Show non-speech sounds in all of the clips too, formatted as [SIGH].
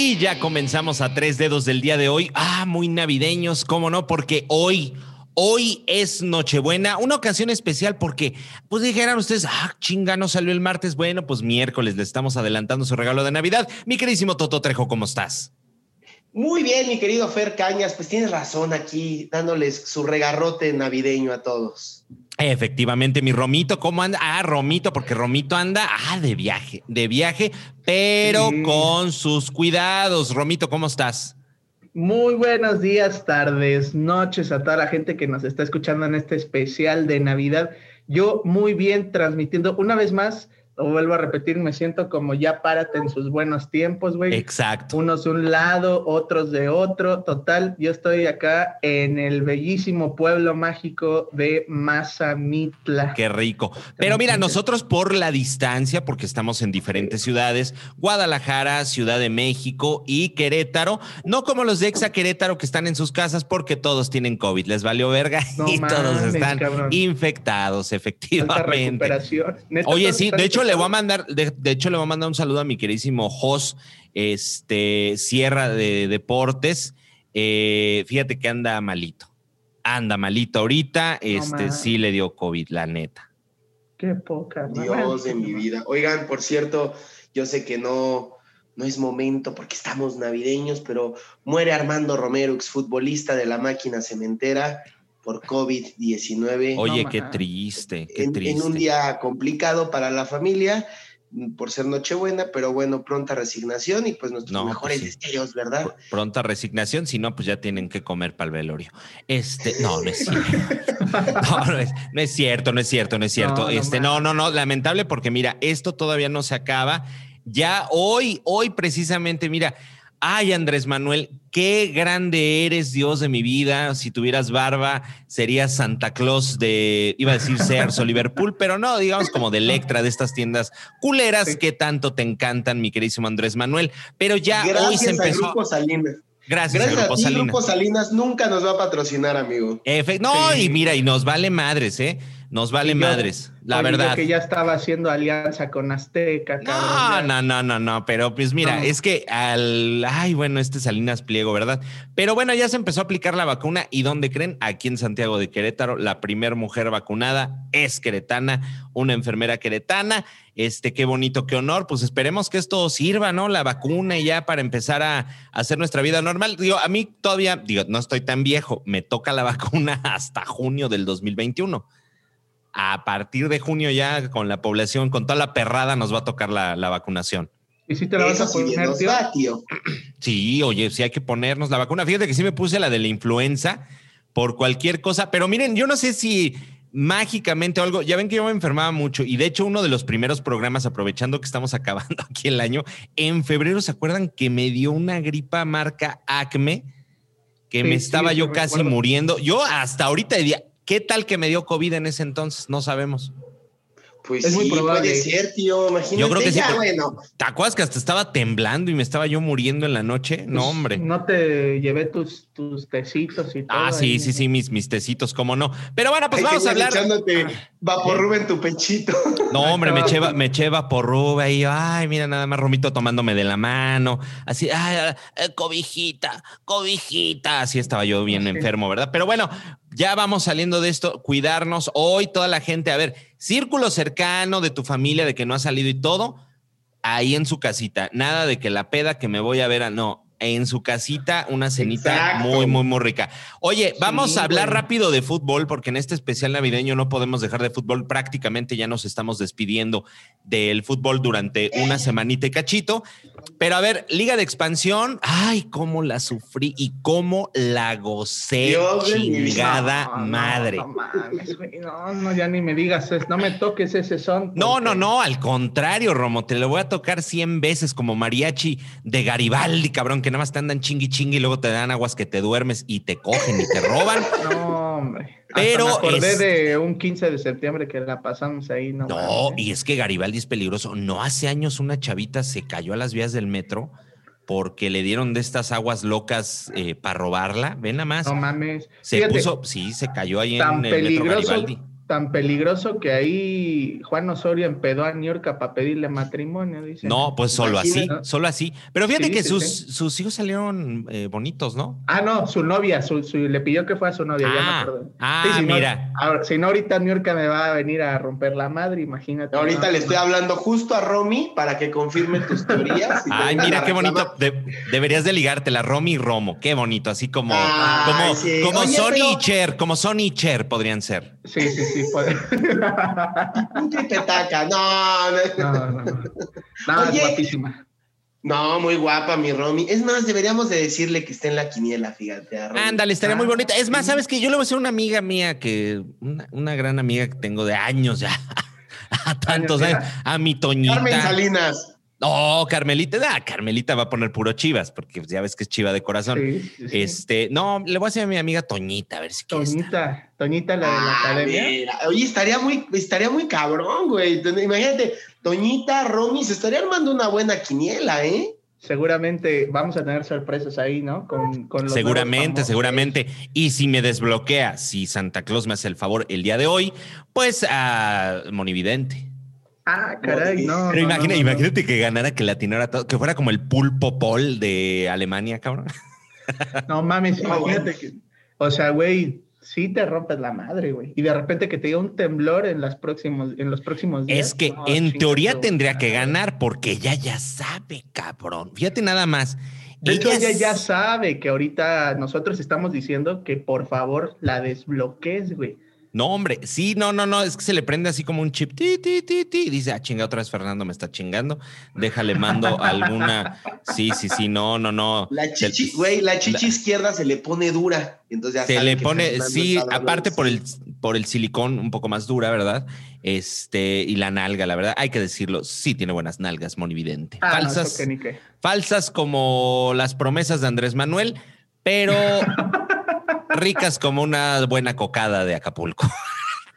Y ya comenzamos a tres dedos del día de hoy. Ah, muy navideños, ¿cómo no? Porque hoy, hoy es Nochebuena, una ocasión especial porque, pues dijeran ustedes, ah, chinga, no salió el martes. Bueno, pues miércoles le estamos adelantando su regalo de Navidad. Mi queridísimo Toto Trejo, ¿cómo estás? Muy bien, mi querido Fer Cañas, pues tienes razón aquí, dándoles su regarrote navideño a todos. Efectivamente, mi Romito, ¿cómo anda? Ah, Romito, porque Romito anda, ah, de viaje, de viaje, pero con sus cuidados. Romito, ¿cómo estás? Muy buenos días, tardes, noches a toda la gente que nos está escuchando en este especial de Navidad. Yo muy bien transmitiendo una vez más lo vuelvo a repetir, me siento como ya párate en sus buenos tiempos, güey. Exacto. Unos de un lado, otros de otro. Total, yo estoy acá en el bellísimo pueblo mágico de Mazamitla. Qué rico. Pero mira, nosotros por la distancia, porque estamos en diferentes ciudades, Guadalajara, Ciudad de México y Querétaro, no como los de Exa Querétaro que están en sus casas porque todos tienen COVID, les valió verga y todos están infectados, efectivamente. Oye, sí, de hecho le voy a mandar, de, hecho, le voy a mandar un saludo a mi queridísimo Jos, este, Sierra de Deportes. Eh, fíjate que anda malito. Anda malito ahorita. este sí le dio COVID, la neta. Qué poca. Dios de mi vida. Oigan, por cierto, yo sé que no, no es momento porque estamos navideños, pero muere Armando Romero, exfutbolista de la máquina cementera por COVID-19. Oye, qué triste, qué triste. En un día complicado para la familia mm, por ser Nochebuena, pero bueno, pronta resignación y pues nuestros pues mejores deseos, ¿verdad? Pronta resignación, si no, pues ya tienen que comer para el velorio. Este, no, no es cierto. [LAUGHS] no, no, es, cierto, no es cierto, no es cierto. este, no, no, no, lamentable porque mira, esto todavía no se acaba. Ya hoy, hoy precisamente, mira, Ay, Andrés Manuel, qué grande eres, Dios de mi vida. Si tuvieras barba, serías Santa Claus de, iba a decir Sears o Liverpool, pero no, digamos como de Electra, de estas tiendas culeras que tanto te encantan, mi queridísimo Andrés Manuel. Pero ya hoy se empezó. Grupo Salinas. Gracias, Gracias Grupo, a ti, Salinas. Grupo Salinas nunca nos va a patrocinar, amigo. no, y mira, y nos vale madres, ¿eh? Nos vale madres, la verdad. que ya estaba haciendo alianza con Azteca. No, no, no, no, no, pero pues mira, es que al, ay, bueno, este Salinas Pliego, ¿verdad? Pero bueno, ya se empezó a aplicar la vacuna y ¿dónde creen? Aquí en Santiago de Querétaro, la primer mujer vacunada es queretana, una enfermera queretana. Este, qué bonito, qué honor. Pues esperemos que esto sirva, ¿no? La vacuna y ya para empezar a, hacer nuestra vida normal. Digo, a mí todavía, digo, no estoy tan viejo, me toca la [LAUGHS] vacuna hasta junio del 2021 a partir de junio ya con la población, con toda la perrada, nos va a tocar la, vacunación. ¿Y si te la vas a poner, tío? Sí, oye, sí hay que ponernos la vacuna. Fíjate que sí me puse la de la influenza por cualquier cosa, pero miren, yo no sé si mágicamente o algo, ya ven que yo me enfermaba mucho y de hecho uno de los primeros programas, aprovechando que estamos [LAUGHS] acabando aquí el año, en febrero, ¿se acuerdan que me dio una gripa marca Acme? Que me estaba yo casi muriendo. Yo hasta ahorita día, ¿Qué tal que me dio COVID en ese entonces? No sabemos. Pues es muy probable. puede ser, tío. Imagínate. Yo creo que sí. Bueno. ¿Te acuerdas que hasta estaba temblando y me estaba yo muriendo en la noche? no, pues, hombre. No te llevé tus, tus tecitos y todo. Ah, sí, sí, sí, mis, mis tecitos, cómo no. Pero bueno, pues vamos a hablar. Echándote vaporrube en tu pechito. [LAUGHS] No, hombre, me eché, me eché vaporrube y ay, mira, nada más Romito tomándome de la mano. Así, ay, cobijita, cobijita. Así estaba yo bien enfermo, ¿verdad? Pero bueno, ya vamos saliendo de esto, cuidarnos. Hoy toda la gente, a ver, círculo cercano de tu familia, de que no ha salido y todo, ahí en su casita. Nada de que la peda que me voy a ver a no en su casita una cenita muy, muy, muy rica. Oye, vamos a hablar rápido de fútbol porque en este especial navideño no podemos dejar de fútbol. Prácticamente ya nos estamos despidiendo del fútbol durante una semanita y cachito. Pero a ver, Liga de Expansión, ay, cómo la sufrí y cómo la gocé, chingada madre. No, no, ya ni me digas, no me toques ese son. No, no, no, al contrario, Romo, te lo voy a tocar 100 veces como mariachi de Garibaldi, cabrón, que nada más te andan chingui chingui y luego te dan aguas que te duermes y te cogen y te roban. [LAUGHS] No, hombre. Pero me acordé de un 15 de septiembre que la pasamos ahí. No, no y es que Garibaldi es peligroso. No hace años una chavita se cayó a las vías del metro porque le dieron de estas aguas locas eh, para robarla. Ven nada más. No mames. Se puso, sí, se cayó ahí en el metro Garibaldi. Tan peligroso que ahí Juan Osorio empedó a Niorca para pedirle matrimonio, dice. No, pues solo así, solo así. Pero fíjate que sus, sus hijos salieron eh, bonitos, ¿no? Ah, no, su novia, su, le pidió que fue a su novia, ah, ya me Ah, mira. si no, ahorita Niorca me va a venir a romper la madre, imagínate. Ahorita le estoy hablando justo a Romy para que confirme tus teorías. Ay, mira qué bonito. deberías de ligártela, Romy y Romo. Qué bonito, así como, como, como Sony y Cher, como Sony y Cher podrían ser. Sí, sí, sí. [LAUGHS] Un tripetaca, no. No, no. no. guapísima. No, muy guapa, mi Romy. Es más, deberíamos de decirle que esté en la quiniela, fíjate. Ándale, estaría muy ah, bonita. Es más, ¿sabes que Yo le voy a decir una amiga mía que, una, gran amiga que tengo de años ya, [LAUGHS] a tantos años, a mi Toñita. Carmen Salinas. No, Carmelita, ah, Carmelita va a poner puro chivas, porque ya ves que es chiva de corazón. Este, no, le voy a decir a mi amiga Toñita, a ver si Toñita, Toñita, la de la ah, academia. Oye, estaría muy, estaría muy cabrón, güey. Imagínate, Toñita, Romy, se estaría armando una buena quiniela, ¿eh? Seguramente vamos a tener sorpresas ahí, ¿no? Con, con seguramente, seguramente. Y si me desbloquea, si Santa Claus me hace el favor el día de hoy, pues a Monividente. Ah, caray, no. Pero imagínate que ganara, que latinara todo, que fuera como el pulpo pol de Alemania, cabrón. No mames, [LAUGHS] imagínate que. O sea, güey, sí te rompes la madre, güey. Y de repente que te diga un temblor en, las próximos, en los próximos días. Es que en teoría tendría que ganar porque ella ya sabe, cabrón. Fíjate nada más. De hecho, ella ya sabe que ahorita nosotros estamos diciendo que por favor la desbloquees, güey. No, hombre, sí, no, no, no, es que se le prende así como un chip, ti, ti, ti, ti, dice, ah, chinga, otra vez Fernando me está chingando, déjale, mando alguna, sí, sí, sí, no, no, no. La chichi, güey, la chichi izquierda se le pone dura, entonces ya Se le pone, sí, aparte por el, por el silicón un poco más dura, ¿verdad? Este, y la nalga, la verdad, hay que decirlo, sí tiene buenas nalgas, monividente. Ah, falsas, falsas como las promesas de Andrés Manuel, pero [LAUGHS] ricas como una buena cocada de Acapulco.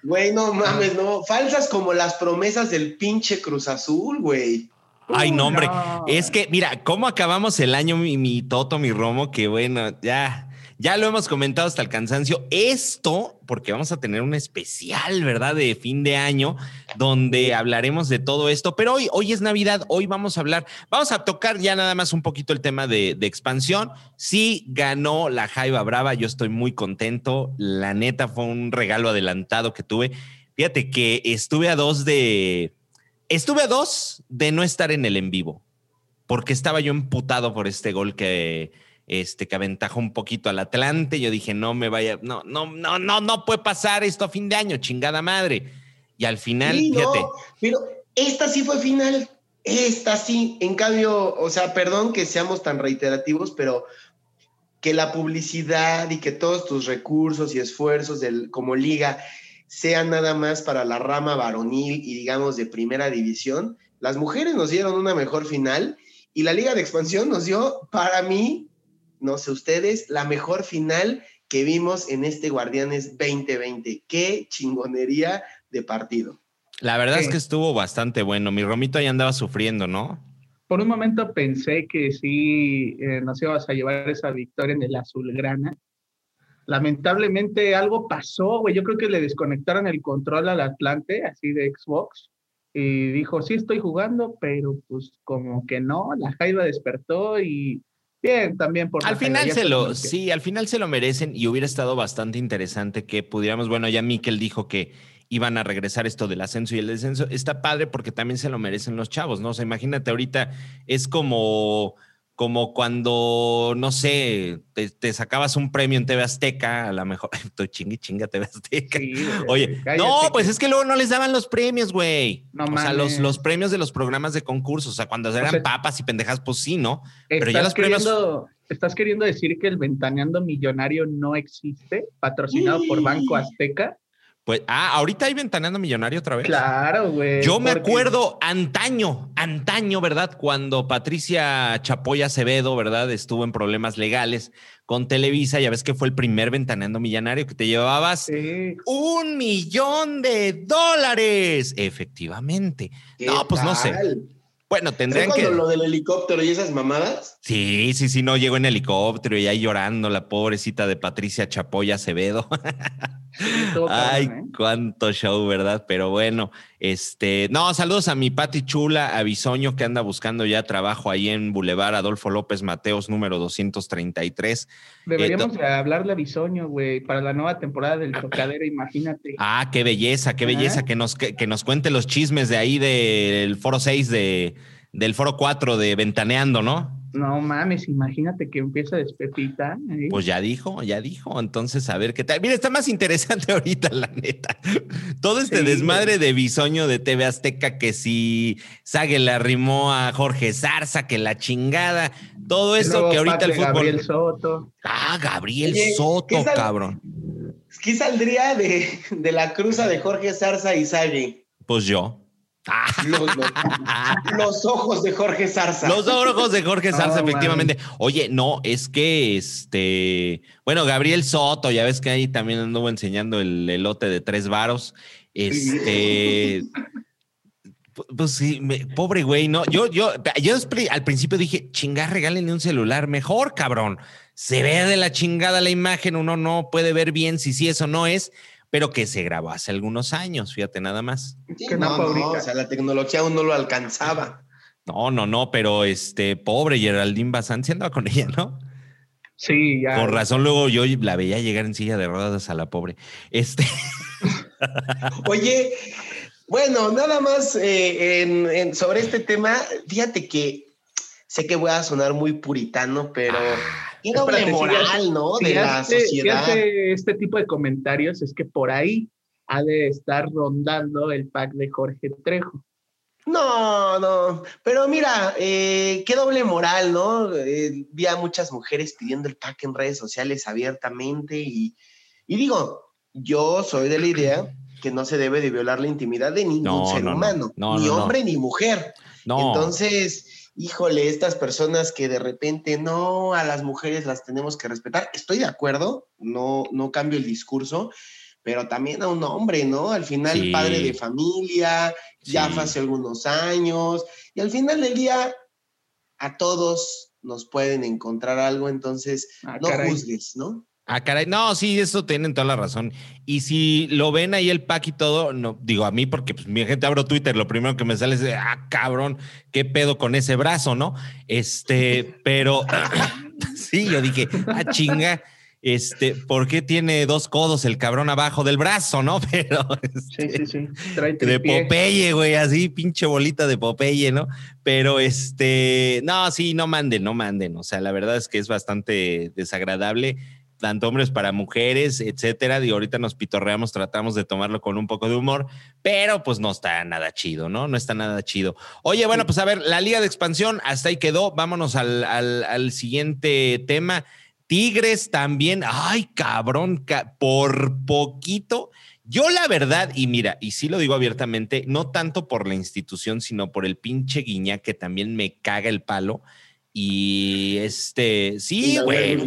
Güey, no mames, no. Falsas como las promesas del pinche Cruz Azul, güey. Ay, no, hombre. Es que, mira, cómo acabamos el año, mi, mi Toto, mi Romo, que bueno, ya ya lo hemos comentado hasta el cansancio. Esto, porque vamos a tener un especial, ¿verdad? De fin de año, donde hablaremos de todo esto. Pero hoy, hoy es Navidad, hoy vamos a hablar, vamos a tocar ya nada más un poquito el tema de, expansión. Sí, ganó la Jaiba Brava, yo estoy muy contento. La neta fue un regalo adelantado que tuve. Fíjate que estuve a dos de. Estuve a dos de no estar en el en vivo, porque estaba yo emputado por este gol que este, que aventajó un poquito al Atlante. Yo dije, no me vaya, no, no, no, no, no puede pasar esto a fin de año, chingada madre. Y al final, fíjate. pero esta sí fue final. Esta sí. En cambio, o sea, perdón que seamos tan reiterativos, pero que la publicidad y que todos tus recursos y esfuerzos del, como liga sean nada más para la rama varonil y digamos de primera división, las mujeres nos dieron una mejor final y la liga de expansión nos dio, para mí, no sé ustedes, la mejor final que vimos en este Guardianes 2020. Qué chingonería de partido. La verdad es que estuvo bastante bueno. Mi Romito ahí andaba sufriendo, ¿no? Por un momento pensé que sí eh, nos íbamos a llevar esa victoria en el azulgrana. Lamentablemente algo pasó, güey. Yo creo que le desconectaron el control al Atlante, así de Xbox, y dijo, sí estoy jugando, pero pues como que no, la Jaiba despertó y Bien, también por Al final se lo, sí, al final se lo merecen y hubiera estado bastante interesante que pudiéramos, bueno, ya Miquel dijo que iban a regresar esto del ascenso y el descenso. Está padre porque también se lo merecen los chavos, ¿no? O sea, imagínate ahorita, es como como cuando, no sé, te, sacabas un premio en TV Azteca, a lo mejor, [LAUGHS] estoy chingue chinga TV Azteca. [LAUGHS] Oye, no, pues es que luego no les daban los premios, güey. No o sea, los, los premios de los programas de concurso, o sea, cuando eran papas y pendejas, pues sí, ¿no? Pero ya los premios... ¿Estás queriendo decir que el Ventaneando Millonario no existe, patrocinado por Banco Azteca? Pues, ah, ahorita hay Ventaneando Millonario otra vez. Claro, güey. Yo me acuerdo antaño, antaño, ¿verdad? Cuando Patricia Chapoya Acevedo, ¿verdad? Estuvo en problemas legales con Televisa, ya ves que fue el primer Ventaneando Millonario que te llevabas un millón de dólares. Efectivamente. No, pues no sé. Bueno, tendrían que. lo del helicóptero y esas mamadas? Sí, sí, sí, no llegó en helicóptero y ahí llorando la pobrecita de Patricia Chapoya Acevedo. [LAUGHS] Ay, ¿eh? cuánto show, ¿verdad? Pero bueno, este, no, saludos a mi Pati Chula, a Bisoño, que anda buscando ya trabajo ahí en Boulevard Adolfo López Mateos, número 233. Deberíamos hablarle a Bisoño, güey, para la nueva temporada del Tocadero, imagínate. Ah, qué belleza, qué belleza, que nos, que, nos cuente los chismes de ahí del foro 6 de, del foro 4 de Ventaneando, ¿no? No mames, imagínate que empieza despepita. ¿eh? Pues ya dijo, ya dijo. Entonces, a ver qué tal. Mira, está más interesante [LAUGHS] ahorita, la neta. Todo este desmadre de bisoño de TV Azteca, que si Sague le arrimó a Jorge Zarza, que la chingada. Todo eso que ahorita el fútbol. Gabriel Soto. Ah, Gabriel Soto, cabrón. ¿Qué saldría de, de la cruza de Jorge Zarza y Sague? Pues yo. Los, ojos de Jorge Zarza. Los ojos de Jorge Zarza, efectivamente. Oye, no, es que este, bueno, Gabriel Soto, ya ves que ahí también anduvo enseñando el elote de tres varos. Este, pues sí, pobre güey, no. Yo, yo, yo al principio dije, chinga, regálenle un celular mejor, cabrón. Se ve de la chingada la imagen, uno no puede ver bien si sí eso no es pero que se grabó hace algunos años, fíjate nada más. no, no, o sea, la tecnología aún no lo alcanzaba. No, no, no, pero este pobre Geraldine Bazán se andaba con [LAUGHS] ella, ¿no? Sí, ya. Por razón, luego yo la veía llegar en silla de ruedas a la pobre. Este. [LAUGHS] Oye, bueno, nada más eh, sobre este tema, fíjate que sé que voy a sonar muy puritano, pero. Ah. Qué doble moral, ¿no? De la sociedad. este tipo de comentarios es que por ahí ha de estar rondando el pack de Jorge Trejo. No, no, pero mira, eh, qué doble moral, ¿no? Eh, vi a muchas mujeres pidiendo el pack en redes sociales abiertamente y, digo, yo soy de la idea que no se debe de violar la intimidad de ningún ser humano, ni hombre ni mujer. Entonces, híjole, estas personas que de repente no, a las mujeres las tenemos que respetar, estoy de acuerdo, no, no cambio el discurso, pero también a un hombre, ¿no? Al final, padre de familia, ya hace algunos años, y al final del día, a todos nos pueden encontrar algo, entonces ah, no juzgues, ¿no? Ah, caray. No, sí, eso tienen toda la razón. Y si lo ven ahí el pack y todo, no, digo a mí, porque pues, mi gente abro Twitter, lo primero que me sale es de, ah, cabrón, qué pedo con ese brazo, ¿no? Este, pero [CLEARS THROAT] sí, yo dije, ah, chinga, este, ¿por qué tiene dos codos el cabrón abajo del brazo, no? [LAUGHS] Pero sí, sí, sí. de Popeye, güey, así, pinche bolita de Popeye, ¿no? Pero este, no, sí, no manden, no manden. O sea, la verdad es que es bastante desagradable tanto hombres para mujeres, etcétera. Y ahorita nos pitorreamos, tratamos de tomarlo con un poco de humor, pero pues no está nada chido, ¿no? No está nada chido. Oye, bueno, pues a ver, la Liga de Expansión hasta ahí quedó. Vámonos al, al, siguiente tema. Tigres también, ay, cabrón, por poquito. Yo la verdad, y mira, y sí lo digo abiertamente, no tanto por la institución, sino por el pinche guiña que también me caga el palo. Y este, sí, güey.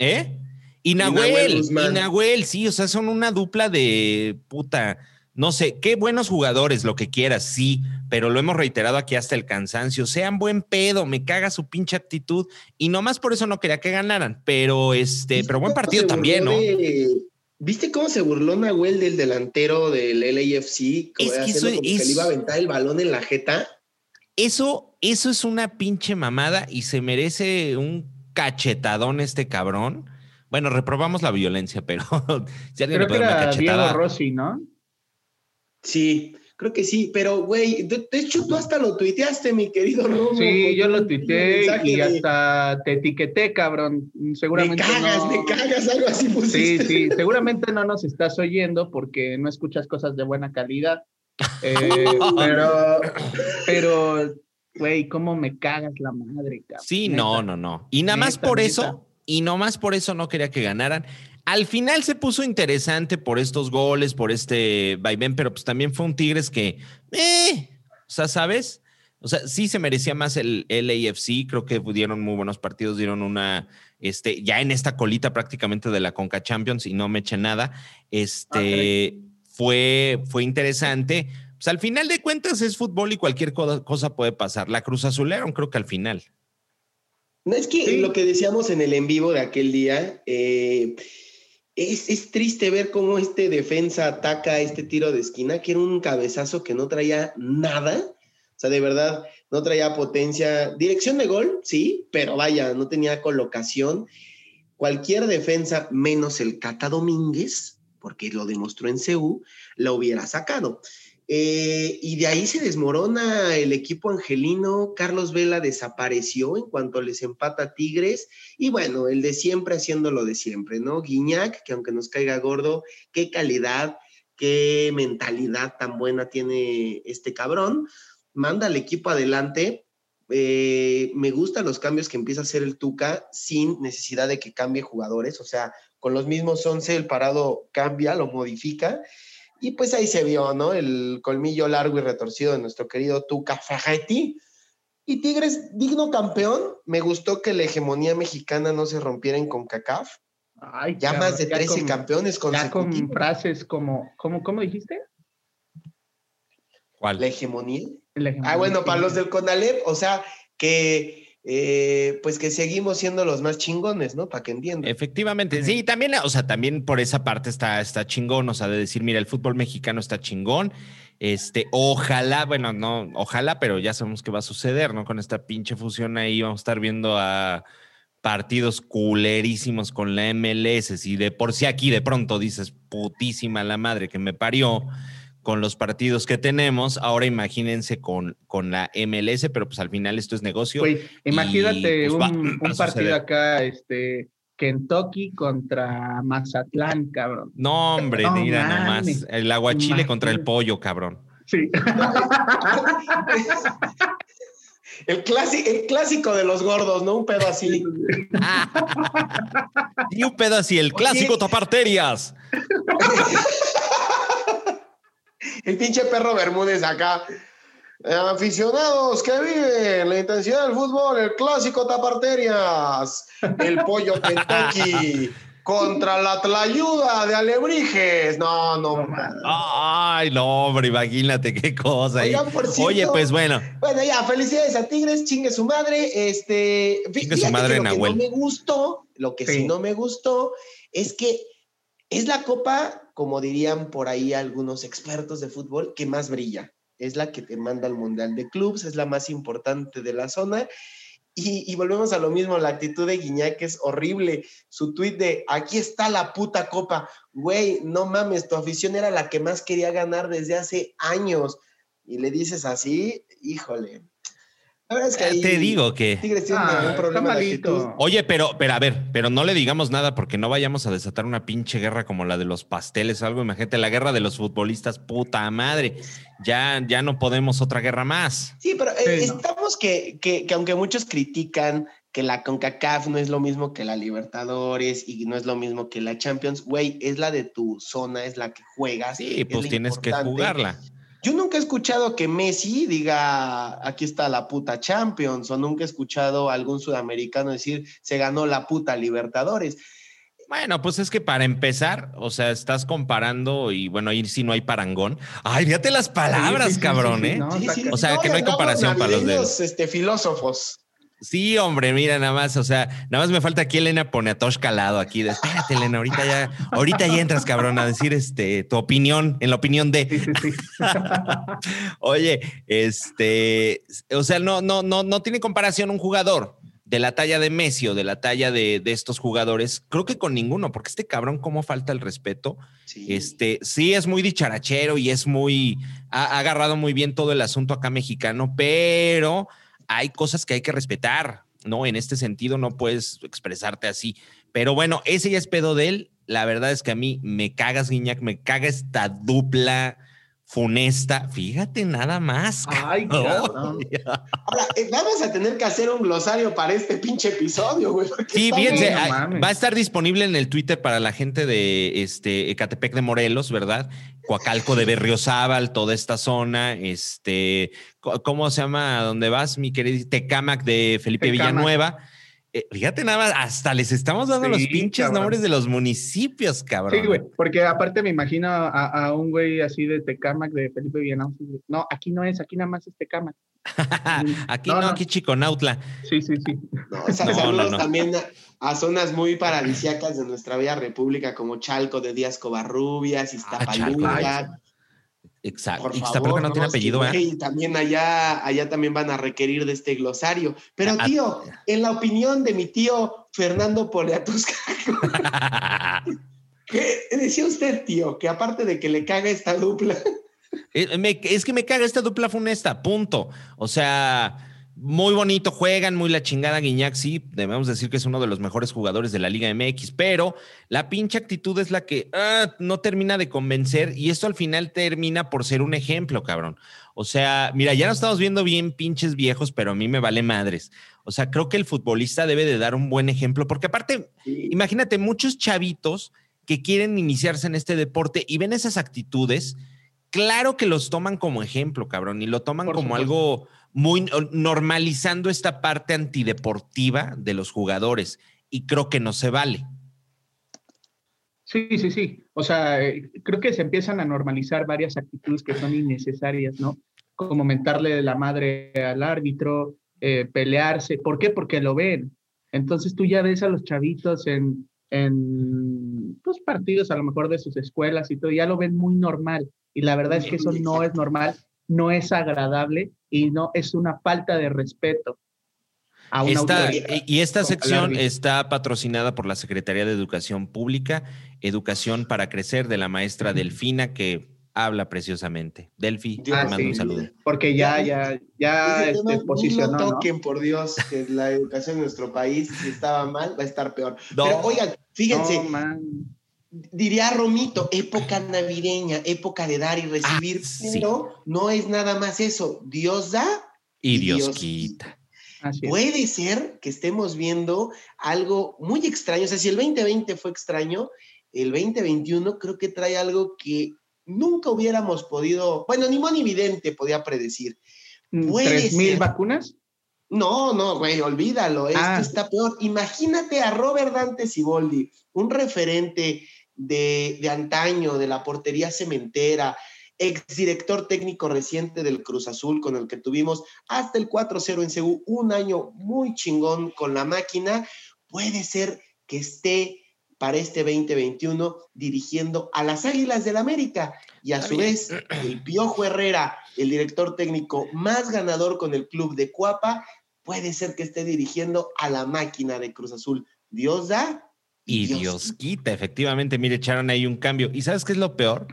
¿Eh? Y Nahuel, y Nahuel, sí, o sea, son una dupla de puta. No sé, qué buenos jugadores, lo que quieras, sí, pero lo hemos reiterado aquí hasta el cansancio. Sean buen pedo, me caga su pinche actitud y nomás por eso no quería que ganaran, pero este, pero buen partido también, ¿no? ¿Viste cómo se burló Nahuel del delantero del LAFC? Es que, eso, que le iba a aventar el balón en la jeta. Eso, eso es una pinche mamada y se merece un cachetadón este cabrón. Bueno, reprobamos la violencia, pero [LAUGHS] si alguien creo que era Diego Rossi, ¿no? Sí, creo que sí, pero güey, de, hecho tú hasta lo tuiteaste, mi querido Romo. Sí, yo lo tuiteé y hasta te etiqueté, cabrón. Seguramente me cagas, me cagas, algo así pusiste. Sí, sí, seguramente no nos estás oyendo porque no escuchas cosas de buena calidad. [LAUGHS] Eh, pero, pero Güey, cómo me cagas la madre, cabrón. Sí, no, no, no. Y nada más por eso, y no más por eso no quería que ganaran. Al final se puso interesante por estos goles, por este vaivén, pero pues también fue un Tigres que, eh, o sea, ¿sabes? O sea, sí se merecía más el LAFC, creo que dieron muy buenos partidos, dieron una, este, ya en esta colita prácticamente de la Conca Champions y no me eché nada, este, fue, fue interesante, pues al final de cuentas es fútbol y cualquier cosa puede pasar. La Cruz Azulearon, creo que al final. No es que lo que decíamos en el en vivo de aquel día, eh, es, es, triste ver cómo este defensa ataca este tiro de esquina, que era un cabezazo que no traía nada. O sea, de verdad, no traía potencia. Dirección de gol, sí, pero vaya, no tenía colocación. Cualquier defensa, menos el Cata Domínguez, porque lo demostró en CU, lo hubiera sacado. Eh, y de ahí se desmorona el equipo angelino. Carlos Vela desapareció en cuanto les empata Tigres. Y bueno, el de siempre haciendo lo de siempre, ¿no? Guiñac, que aunque nos caiga gordo, qué calidad, qué mentalidad tan buena tiene este cabrón. Manda al equipo adelante. Eh, me gustan los cambios que empieza a hacer el Tuca sin necesidad de que cambie jugadores. O sea, con los mismos 11 el parado cambia, lo modifica y pues ahí se vio, ¿no? El colmillo largo y retorcido de nuestro querido Tuca Ferretti. Y Tigres, digno campeón. Me gustó que la hegemonía mexicana no se rompiera en CONCACAF. Ay, ya más de 13 campeones Ya con frases como, ¿cómo, ¿cómo dijiste? ¿Cuál? ¿La hegemonía? la hegemonía? Ah, bueno, para los del CONALEP, o sea, que eh, pues que seguimos siendo los más chingones, ¿no? Para que entiendan. Efectivamente, sí, también, o sea, también por esa parte está, está chingón, o sea, de decir, mira, el fútbol mexicano está chingón. Este, ojalá, bueno, no, ojalá, pero ya sabemos que va a suceder, ¿no? Con esta pinche fusión ahí vamos a estar viendo a partidos culerísimos con la MLS. Si de por sí aquí de pronto dices putísima la madre que me parió con los partidos que tenemos. Ahora imagínense con, con la MLS, pero pues al final esto es negocio. imagínate pues, un, partido acá, este, Kentucky contra Mazatlán, cabrón. No, hombre, mira nomás. El aguachile contra el pollo, cabrón. Sí. [LAUGHS] El, el, clásico de los gordos, ¿no? Un pedo así. [LAUGHS] y un pedo así, el clásico taparterias. [LAUGHS] el pinche perro Bermúdez acá. Eh, aficionados que viven la intensidad del fútbol, el clásico taparterias, el pollo Kentucky [LAUGHS] contra la tlayuda de Alebrijes. No, no, Ay, no, hombre, imagínate qué cosa. Oye, pues bueno. Bueno, ya, felicidades a Tigres, chingue su madre. Este, chingue su madre, Lo que no me gustó, lo que sí no me gustó es que es la copa como dirían por ahí algunos expertos de fútbol, que más brilla. Es la que te manda al Mundial de Clubs, es la más importante de la zona. Y, volvemos a lo mismo, la actitud de Guiñac es horrible. Su tweet de aquí está la puta copa. Güey, no mames, tu afición era la que más quería ganar desde hace años. Y le dices así, híjole, te digo que. Tigres tiene ah, un problema Oye, pero, pero a ver, pero no le digamos nada porque no vayamos a desatar una pinche guerra como la de los pasteles o algo. Imagínate, la guerra de los futbolistas, puta madre. Ya, ya no podemos otra guerra más. Sí, pero eh, estamos que, que, que aunque muchos critican que la CONCACAF no es lo mismo que la Libertadores y no es lo mismo que la Champions, güey, es la de tu zona, es la que juegas. Sí, pues tienes que jugarla. Yo nunca he escuchado que Messi diga, aquí está la puta Champions, o nunca he escuchado a algún sudamericano decir, se ganó la puta Libertadores. Bueno, pues es que para empezar, o sea, estás comparando y bueno, ahí sí no hay parangón. Ay, fíjate las palabras, cabrón, ¿eh? o sea, que no hay comparación para los de... Este, filósofos. Sí, hombre, mira, nada más, o sea, nada más me falta aquí Elena pone a Tosh calado aquí. De, Espérate, Elena, ahorita ya, ahorita ya entras, cabrón, a decir este tu opinión, en la opinión de. [LAUGHS] Oye, este, o sea, no, no, no, no tiene comparación un jugador de la talla de Messi o de la talla de, estos jugadores, creo que con ninguno, porque este cabrón, cómo falta el respeto. Sí. Este, sí es muy dicharachero y es muy, ha agarrado muy bien todo el asunto acá mexicano, pero hay cosas que hay que respetar, ¿no? En este sentido no puedes expresarte así. Pero bueno, ese ya es pedo de él. La verdad es que a mí me cagas, Guiñac, me caga esta dupla funesta. Fíjate nada más. Ay, [LAUGHS] Ahora, eh, vamos a tener que hacer un glosario para este pinche episodio, güey. Sí, fíjense, va a estar disponible en el Twitter para la gente de este Ecatepec de Morelos, ¿verdad? Coacalco de Berriozábal, toda esta zona, este, ¿cómo se llama? ¿Dónde vas, mi querido? Tecamac de Felipe Villanueva. Eh, fíjate nada más, hasta les estamos dando los pinches nombres de los municipios, cabrón. Sí, güey, porque aparte me imagino a, un güey así de Tecamac, de Felipe Villanau. No, aquí no es, aquí nada más es Tecamac. [LAUGHS] aquí no, aquí Chiconautla. Sí, sí, sí. saludos [LAUGHS] también a, zonas muy paradisíacas de nuestra bella república, como Chalco de Díaz Covarrubias, ah, Iztapaluca. Exacto. Por no, tiene apellido, ¿eh? Y también allá, allá también van a requerir de este glosario. Pero, ah, tío, en la opinión de mi tío Fernando Poliatusca, [LAUGHS] ¿qué decía usted, tío? Que aparte de que le caga esta dupla. Eh, es que me caga esta dupla funesta, punto. O sea, muy bonito, juegan muy la chingada Guiñac, sí, debemos decir que es uno de los mejores jugadores de la Liga MX, pero la pinche actitud es la que ah, no termina de convencer y esto al final termina por ser un ejemplo, cabrón. O sea, mira, ya no estamos viendo bien pinches viejos, pero a mí me vale madres. O sea, creo que el futbolista debe de dar un buen ejemplo, porque aparte, imagínate, muchos chavitos que quieren iniciarse en este deporte y ven esas actitudes, claro que los toman como ejemplo, cabrón, y lo toman como algo muy normalizando esta parte antideportiva de los jugadores y creo que no se vale. Sí, sí, sí. O sea, eh, creo que se empiezan a normalizar varias actitudes que son innecesarias, ¿no? Como mentarle de la madre al árbitro, eh, pelearse. ¿Por qué? Porque lo ven. Entonces tú ya ves a los chavitos en, en pues, partidos a lo mejor de sus escuelas y todo, ya lo ven muy normal. Y la verdad es que eso no es normal no es agradable y no es una falta de respeto. A una y esta sección está patrocinada por la Secretaría de Educación Pública, Educación para Crecer, de la maestra Delfina, que habla preciosamente. Delfi, te mando un saludo. Porque ya, ya, ya este, posicionó. No toquen, por Dios, que la educación en nuestro país, si estaba mal, va a estar peor. Pero oigan, fíjense diría Romito, época navideña, época de dar y recibir, ah, pero no es nada más eso. Dios da y, Dios, quita. Puede ser que estemos viendo algo muy extraño. O sea, si el 2020 fue extraño, el 2021 creo que trae algo que nunca hubiéramos podido, bueno, ni Evidente podía predecir. Mm, ¿Tres mil vacunas? No, no, güey, olvídalo, esto ah. está peor. Imagínate a Robert Dante Siboldi, un referente de, antaño, de la portería cementera, exdirector técnico reciente del Cruz Azul, con el que tuvimos hasta el 4-0 en Seúl, un año muy chingón con la máquina, puede ser que esté para este 2021 dirigiendo a las Águilas del América. Y a su vez, el Piojo Herrera, el director técnico más ganador con el club de Cuapa, puede ser que esté dirigiendo a la máquina de Cruz Azul. Dios da y Dios. quita, efectivamente, mire, echaron ahí un cambio. ¿Y sabes qué es lo peor?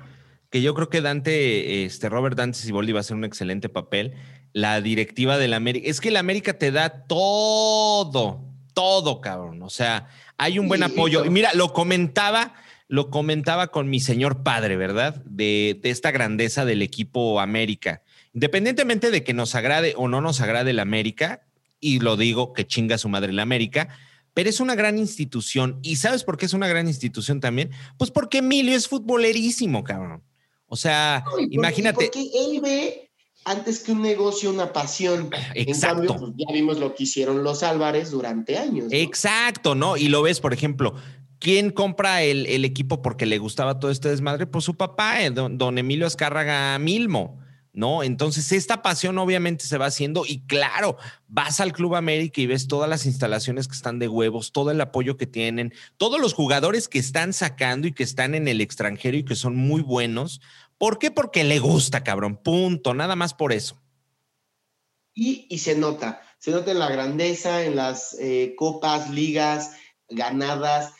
Que yo creo que Dante, este Robert Dante Siboldi va a hacer un excelente papel. La directiva del América, es que el América te da todo, todo, cabrón. O sea, hay un buen apoyo. Y mira, lo comentaba, lo comentaba con mi señor padre, ¿verdad? De, de esta grandeza del equipo América. Independientemente de que nos agrade o no nos agrade el América, y lo digo que chinga su madre el América, pero es una gran institución. ¿Y sabes por qué es una gran institución también? Pues porque Emilio es futbolerísimo, cabrón. O sea, imagínate. Porque él ve antes que un negocio, una pasión. Exacto. En cambio, pues, ya vimos lo que hicieron los Álvarez durante años. Exacto, ¿no? Y lo ves, por ejemplo, ¿quién compra el, equipo porque le gustaba todo este desmadre? Pues su papá, eh, don Emilio Escárraga Milmo. ¿No? Entonces, esta pasión obviamente se va haciendo y claro, vas al Club América y ves todas las instalaciones que están de huevos, todo el apoyo que tienen, todos los jugadores que están sacando y que están en el extranjero y que son muy buenos. ¿Por qué? Porque le gusta, cabrón, punto, nada más por eso. Y, se nota, se nota en la grandeza, en las eh, copas, ligas ganadas.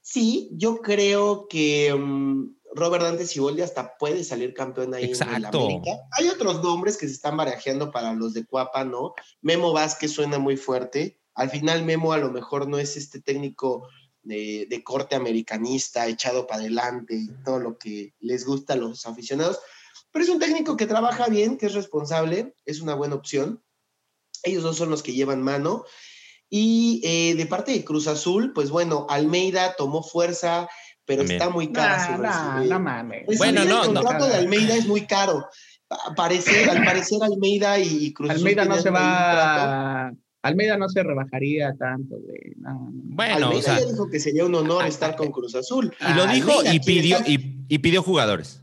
Sí, yo creo que... Mm, Robert Dante Siboldi hasta puede salir campeón ahí en el América. Hay otros nombres que se están barajeando para los de Cuapa, ¿no? Memo Vázquez suena muy fuerte. Al final Memo a lo mejor no es este técnico de, corte americanista, echado para adelante y todo lo que les gusta a los aficionados, pero es un técnico que trabaja bien, que es responsable, es una buena opción. Ellos dos son los que llevan mano. Y eh, de parte de Cruz Azul, pues bueno, Almeida tomó fuerza, pero está muy cara no mames. Pues bueno, no, el contrato de Almeida es muy caro. al parecer Almeida y Cruz Almeida no se va Almeida no se rebajaría tanto, güey. Bueno, Almeida o sea, ya dijo que sería un honor estar con Cruz Azul. Y lo dijo y pidió, y, pidió jugadores.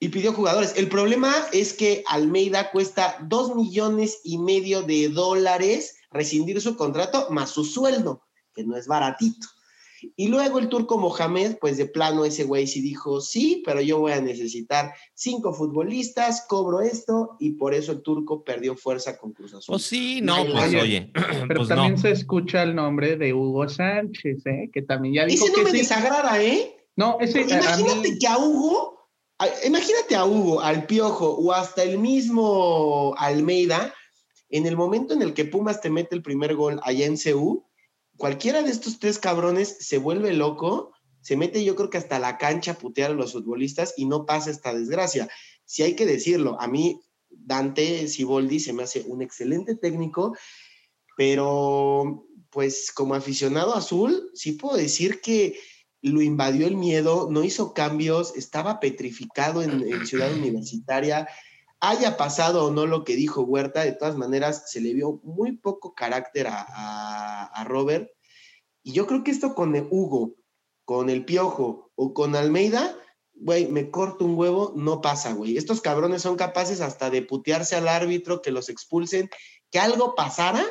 Y pidió jugadores. El problema es que Almeida cuesta dos millones y medio de dólares rescindir su contrato más su sueldo, que no es baratito. Y luego el turco Mohamed, pues de plano ese güey sí dijo, sí, pero yo voy a necesitar cinco futbolistas, cobro esto, y por eso el turco perdió fuerza con Cruz Azul. Pues sí, no, pues oye. Pero pues también se escucha el nombre de Hugo Sánchez, ¿eh? que también ya dijo ese no me desagrada, ¿eh? No, ese... Imagínate que a Hugo, imagínate a Hugo, al Piojo, o hasta el mismo Almeida, en el momento en el que Pumas te mete el primer gol allá en CU, cualquiera de estos tres cabrones se vuelve loco, se mete yo creo que hasta la cancha a putear a los futbolistas y no pasa esta desgracia. Si hay que decirlo, a mí Dante Siboldi se me hace un excelente técnico, pero pues como aficionado azul, sí puedo decir que lo invadió el miedo, no hizo cambios, estaba petrificado en, Ciudad [CLEARS THROAT] Universitaria, haya pasado o no lo que dijo Huerta, de todas maneras se le vio muy poco carácter a, Robert. Y yo creo que esto con Hugo, con el Piojo o con Almeida, güey, me corto un huevo, no pasa, güey. Estos cabrones son capaces hasta de putearse al árbitro, que los expulsen, que algo pasara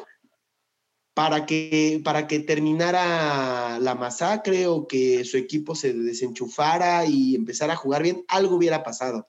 para que, para que terminara la masacre o que su equipo se desenchufara y empezara a jugar bien, algo hubiera pasado.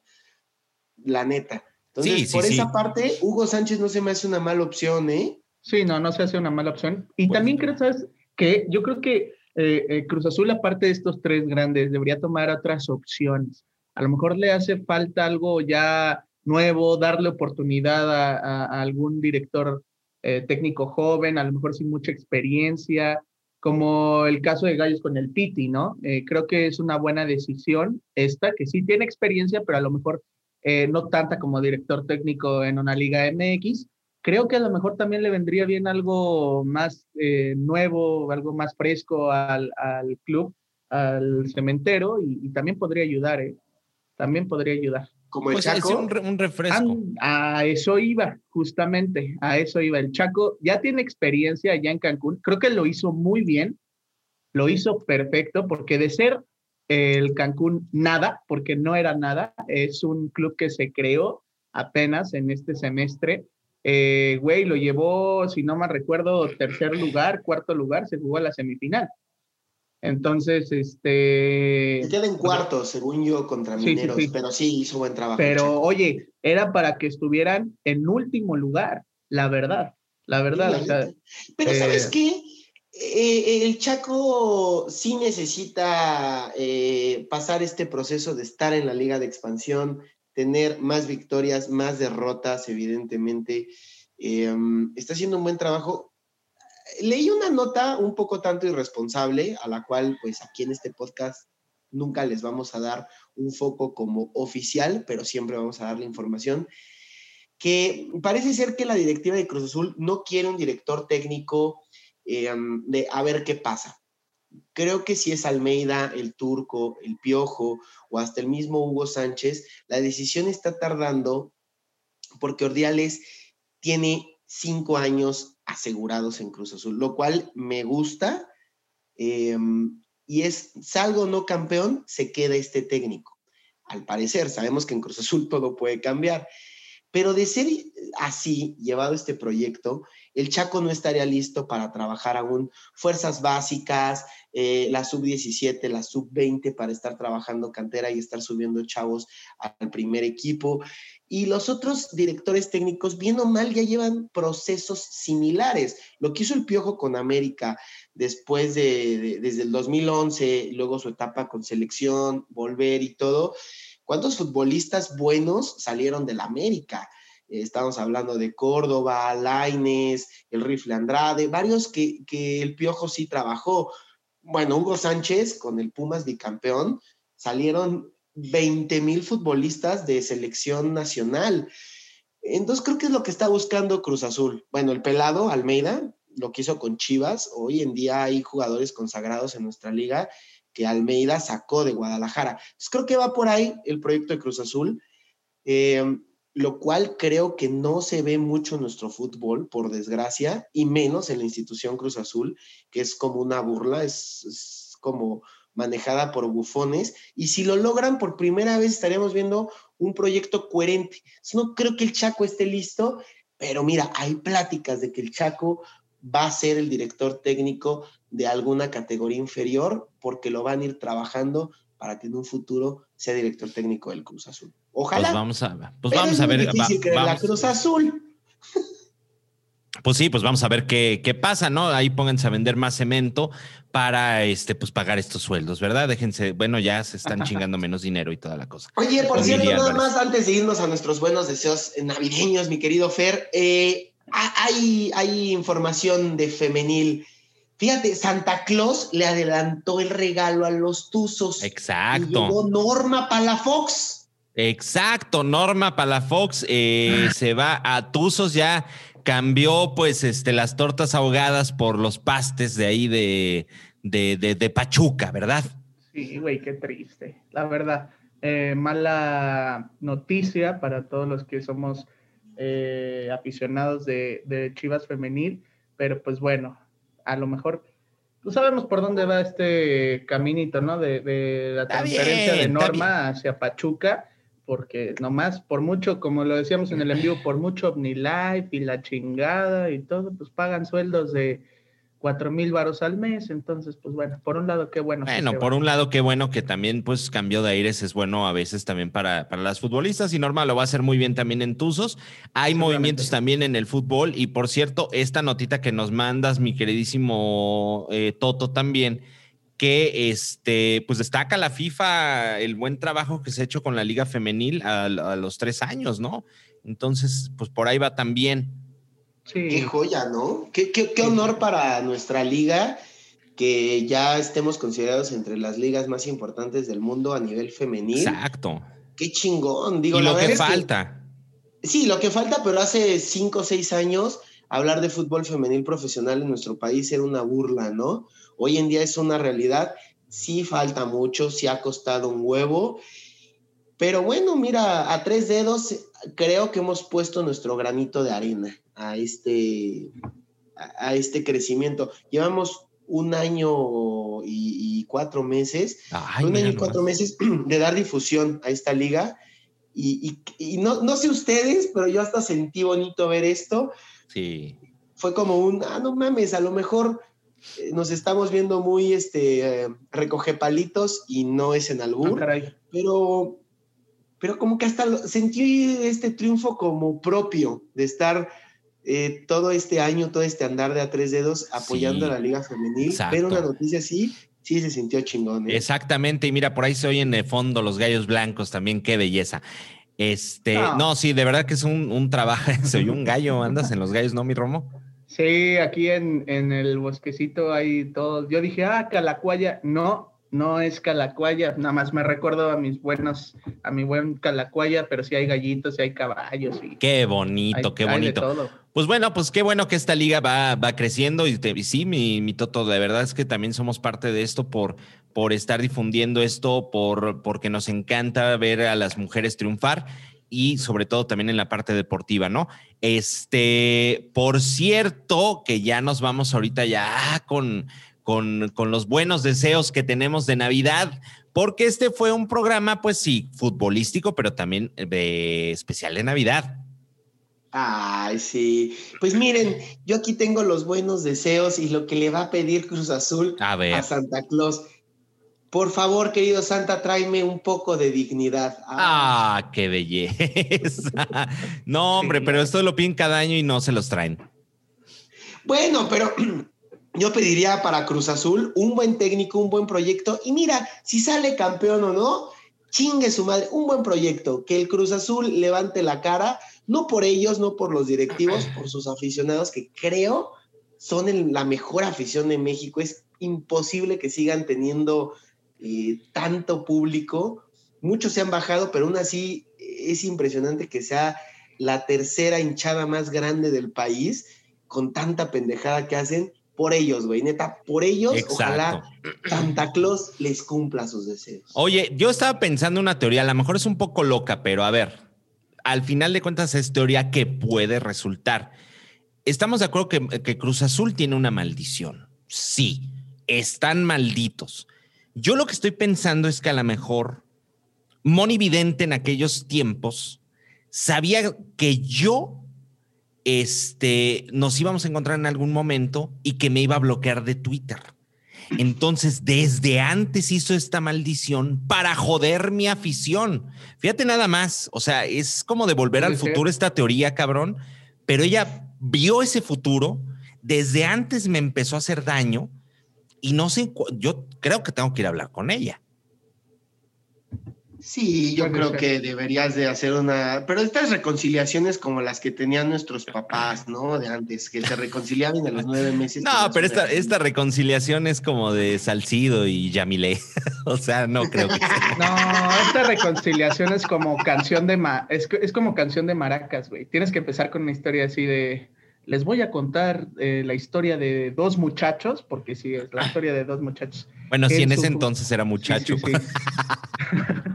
La neta. Entonces, por esa parte, Hugo Sánchez no se me hace una mala opción, ¿eh? Sí, no, no se hace una mala opción. Y también creo, ¿sabes? Que yo creo que eh, eh, Cruz Azul, aparte de estos tres grandes, debería tomar otras opciones. A lo mejor le hace falta algo ya nuevo, darle oportunidad a, algún director eh, técnico joven, a lo mejor sin mucha experiencia, como el caso de Gallos con el Piti, ¿no? creo que es una buena decisión esta, que sí tiene experiencia, pero a lo mejor eh, no tanta como director técnico en una liga MX. Creo que a lo mejor también le vendría bien algo más eh, nuevo, algo más fresco al, club, al cementero, y, también podría ayudar, ¿eh? También podría ayudar. Como el pues Chaco. Un, refresco. A, eso iba, justamente, a eso iba. El Chaco ya tiene experiencia allá en Cancún, creo que lo hizo muy bien, lo hizo perfecto, porque de ser el Cancún nada, porque no era nada, es un club que se creó apenas en este semestre. Eh, güey, lo llevó, si no mal recuerdo, tercer lugar, cuarto lugar, se jugó a la semifinal. Entonces, este... Se queda en cuarto, según yo, contra Mineros, pero sí hizo buen trabajo. Pero, oye, era para que estuvieran en último lugar, la verdad, la verdad. pero, ¿sabes eh, qué? Eh, el Chaco sí necesita eh, pasar este proceso de estar en la liga de expansión, tener más victorias, más derrotas, evidentemente. Em, está haciendo un buen trabajo. Leí una nota un poco tanto irresponsable, a la cual pues aquí en este podcast nunca les vamos a dar un foco como oficial, pero siempre vamos a dar la información, que parece ser que la directiva de Cruz Azul no quiere un director técnico Em, de a ver qué pasa. Creo que si es Almeida, el turco, el piojo o hasta el mismo Hugo Sánchez, la decisión está tardando porque Ordiales tiene cinco años asegurados en Cruz Azul, lo cual me gusta. Em, y es, salgo no campeón, se queda este técnico. Al parecer, sabemos que en Cruz Azul todo puede cambiar. Pero de ser así, llevado este proyecto, el Chaco no estaría listo para trabajar aún fuerzas básicas, eh, la sub-17, la sub-20 para estar trabajando cantera y estar subiendo chavos al primer equipo. Y los otros directores técnicos, bien o mal, ya llevan procesos similares. Lo que hizo el Piojo con América después de, desde el 2011, luego su etapa con selección, volver y todo. ¿Cuántos futbolistas buenos salieron del América? estamos hablando de Córdoba, Laines, el Rifle Andrade, varios que, el Piojo sí trabajó. Bueno, Hugo Sánchez con el Pumas bicampeón, salieron 20 mil futbolistas de selección nacional. Entonces creo que es lo que está buscando Cruz Azul. Bueno, el pelado Almeida lo que hizo con Chivas. Hoy en día hay jugadores consagrados en nuestra liga que Almeida sacó de Guadalajara. Entonces creo que va por ahí el proyecto de Cruz Azul. Eh, lo cual creo que no se ve mucho en nuestro fútbol, por desgracia, y menos en la institución Cruz Azul, que es como una burla, es, como manejada por bufones, y si lo logran por primera vez estaríamos viendo un proyecto coherente. No creo que el Chaco esté listo, pero mira, hay pláticas de que el Chaco va a ser el director técnico de alguna categoría inferior porque lo van a ir trabajando para que en un futuro sea director técnico del Cruz Azul. Ojalá. Pues vamos a, pues vamos a ver. Difícil va, la Cruz Azul. Pues sí, pues vamos a ver qué, qué pasa, ¿no? Ahí pónganse a vender más cemento para este, pues pagar estos sueldos, ¿verdad? Déjense, bueno, ya se están [LAUGHS] chingando menos dinero y toda la cosa. Oye, por cierto, nada más antes de irnos a nuestros buenos deseos navideños, mi querido Fer, eh, hay, hay información de femenil. Fíjate, Santa Claus le adelantó el regalo a los Tuzos. Exacto. Y llegó Norma Palafox. Exacto, Norma Palafox eh, se va a Tuzos ya cambió pues este, las tortas ahogadas por los pastes de ahí de, de, Pachuca, ¿verdad? Sí, güey, qué triste, la verdad. Eh, mala noticia para todos los que somos eh, aficionados de, Chivas Femenil, pero pues bueno, a lo mejor pues sabemos por dónde va este caminito, ¿no? De, la transferencia de Norma hacia Pachuca porque nomás, por mucho, como lo decíamos en el envío, por mucho OmniLife y la chingada y todo, pues pagan sueldos de cuatro mil varos al mes. Entonces, pues bueno, por un lado, qué bueno. Bueno, por un lado, qué bueno que también, pues, cambio de aires es bueno a veces también para, para las futbolistas y normal lo va a hacer muy bien también en Tuzos. Hay movimientos también en el fútbol y, por cierto, esta notita que nos mandas, mi queridísimo eh, Toto también que este, pues destaca la FIFA el buen trabajo que se ha hecho con la Liga Femenil a, los tres años, ¿no? Entonces, pues por ahí va también. Sí. Qué joya, ¿no? Qué, qué, qué honor para nuestra liga que ya estemos considerados entre las ligas más importantes del mundo a nivel femenil. Exacto. Qué chingón, digo. Y lo que falta. sí, lo que falta, pero hace cinco o seis años hablar de fútbol femenil profesional en nuestro país era una burla, ¿no? Hoy en día es una realidad, sí falta mucho, sí ha costado un huevo, pero bueno, mira, a tres dedos creo que hemos puesto nuestro granito de arena a este, a este crecimiento. Llevamos un año y, cuatro meses, un año y cuatro meses [CLEARS THROAT] de dar difusión a esta liga. Y, no, no, sé ustedes, pero yo hasta sentí bonito ver esto. Sí. Fue como un, ah, no mames, a lo mejor eh, nos estamos viendo muy este, eh, recoge palitos y no es en albur, ah, pero, pero como que hasta sentí este triunfo como propio de estar eh, todo este año, todo este andar de a tres dedos apoyando a la liga femenil, pero una noticia así, sí se sintió chingón. Exactamente, y mira, por ahí se oyen de fondo los gallos blancos también, qué belleza. Este, no, no sí, de verdad que es un, un trabajo, [LAUGHS] soy un gallo, andas en los gallos, ¿no, mi Romo? Sí, aquí en, en el bosquecito hay todos. Yo dije, ah, Calacuaya. No, no es Calacuaya. Nada más me recuerdo a mis buenos, a mi buen Calacuaya, pero sí hay gallitos, y hay caballos. Y qué bonito, qué bonito. Pues bueno, pues qué bueno que esta liga va, va creciendo y, te, sí, mi, mi, Toto, de verdad es que también somos parte de esto por, por estar difundiendo esto, por, porque nos encanta ver a las mujeres triunfar y sobre todo también en la parte deportiva, ¿no? Este, por cierto, que ya nos vamos ahorita ya con, con, con los buenos deseos que tenemos de Navidad, porque este fue un programa, pues sí, futbolístico, pero también de especial de Navidad. Ay, sí. Pues miren, yo aquí tengo los buenos deseos y lo que le va a pedir Cruz Azul a, a Santa Claus. Por favor, querido Santa, tráeme un poco de dignidad. Ah, qué belleza. [LAUGHS] No, hombre, pero esto lo piden cada año y no se los traen. Bueno, pero [CLEARS THROAT] yo pediría para Cruz Azul un buen técnico, un buen proyecto. Y mira, si sale campeón o no, chingue su madre, un buen proyecto. Que el Cruz Azul levante la cara, no por ellos, no por los directivos, por sus aficionados, que creo son la mejor afición de México. Es imposible que sigan teniendo eh, tanto público. Muchos se han bajado, pero aún así es impresionante que sea la tercera hinchada más grande del país con tanta pendejada que hacen por ellos, güey, neta, por ellos, ojalá Santa Claus les cumpla sus deseos. Oye, yo estaba pensando una teoría, a lo mejor es un poco loca, pero a ver, al final de cuentas es teoría que puede resultar. Estamos de acuerdo que, que Cruz Azul tiene una maldición. Sí, están malditos. Yo lo que estoy pensando es que a lo mejor Moni Vidente en aquellos tiempos sabía que yo este, nos íbamos a encontrar en algún momento y que me iba a bloquear de Twitter. Entonces, desde antes hizo esta maldición para joder mi afición. Fíjate nada más, o sea, es como de volver al futuro esta teoría, cabrón, pero ella vio ese futuro, desde antes me empezó a hacer daño y no sé, yo creo que tengo que ir a hablar con ella. Sí, yo creo que deberías de hacer una, pero estas reconciliaciones como las que tenían nuestros papás, ¿no? De antes, que se reconciliaban a los nueve meses. No, pero esta, esta reconciliación es como de Salcido y Yamile. [LAUGHS] o sea, no creo que sea. [LAUGHS] No, esta reconciliación es como canción de ma es, es como canción de maracas, güey. Tienes que empezar con una historia así de les voy a contar eh, la historia de dos muchachos, porque sí, es la [LAUGHS] historia de dos muchachos. Bueno, si en ese entonces era muchacho.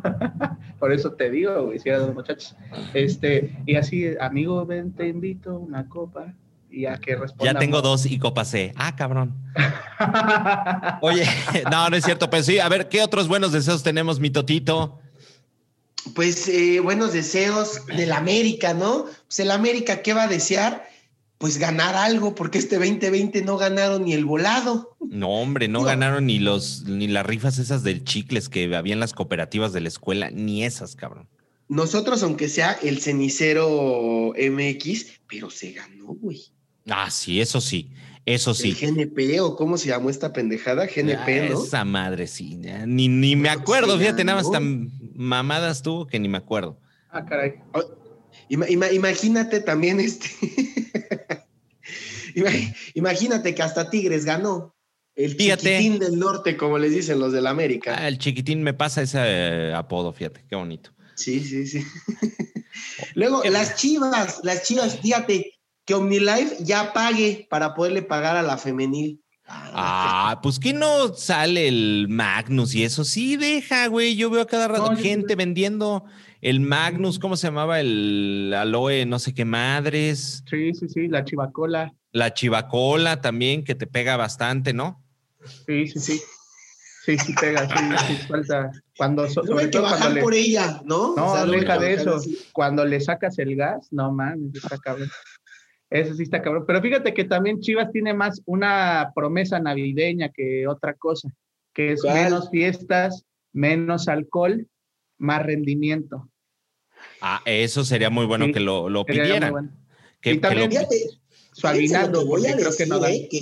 [LAUGHS] Por eso te digo, güey, si eran dos muchachos. Este, y así, amigo, ven, te invito una copa. Y a que responda. Ya tengo dos y copa C. Ah, cabrón. Oye, [LAUGHS] no, no es cierto. Pues sí, a ver, ¿qué otros buenos deseos tenemos, mi Totito? Pues eh, buenos deseos del América, ¿no? Pues el América, ¿qué va a desear? pues ganar algo, porque este 2020 no ganaron ni el volado. No, hombre, no, ganaron ni los ni las rifas esas del chicles que había en las cooperativas de la escuela, ni esas, cabrón. Nosotros, aunque sea el cenicero MX, pero se ganó, güey. Ah, sí, eso sí. Eso sí. El GNP o cómo se llamó esta pendejada, GNP, ¿no? Esa madre, sí. Ni, ni me acuerdo, fíjate, nada más tan mamadas tuvo que ni me acuerdo. Ah, caray. imagínate también este. [LAUGHS] Imagínate que hasta Tigres ganó. El chiquitín del norte, como les dicen los del América. Ah, el chiquitín me pasa ese eh, apodo, fíjate, qué bonito. Sí, sí, sí. [LAUGHS] Luego, las chivas, las chivas, fíjate que OmniLife ya pague para poderle pagar a la femenil. Ah, pues que no sale el Magnus y eso. Sí, deja, güey. Yo veo a cada rato gente vendiendo el Magnus, ¿cómo se llamaba? El aloe, no sé qué madres. Sí, sí, sí, la chivacola. La chivacola también, que te pega bastante, ¿no? Sí, sí, sí. Sí, sí pega, sí, sí falta. Cuando, sobre que bajar por ella, ¿no? No, deja de eso. Cuando le sacas el gas, no mames, está cabrón. Eso sí está cabrón. Pero fíjate que también Chivas tiene más una promesa navideña que otra cosa, que es menos fiestas, menos alcohol, más rendimiento. Ah, eso sería muy bueno que lo, lo pidieran. Que, y también, su aguinaldo, creo que no ¿eh? que,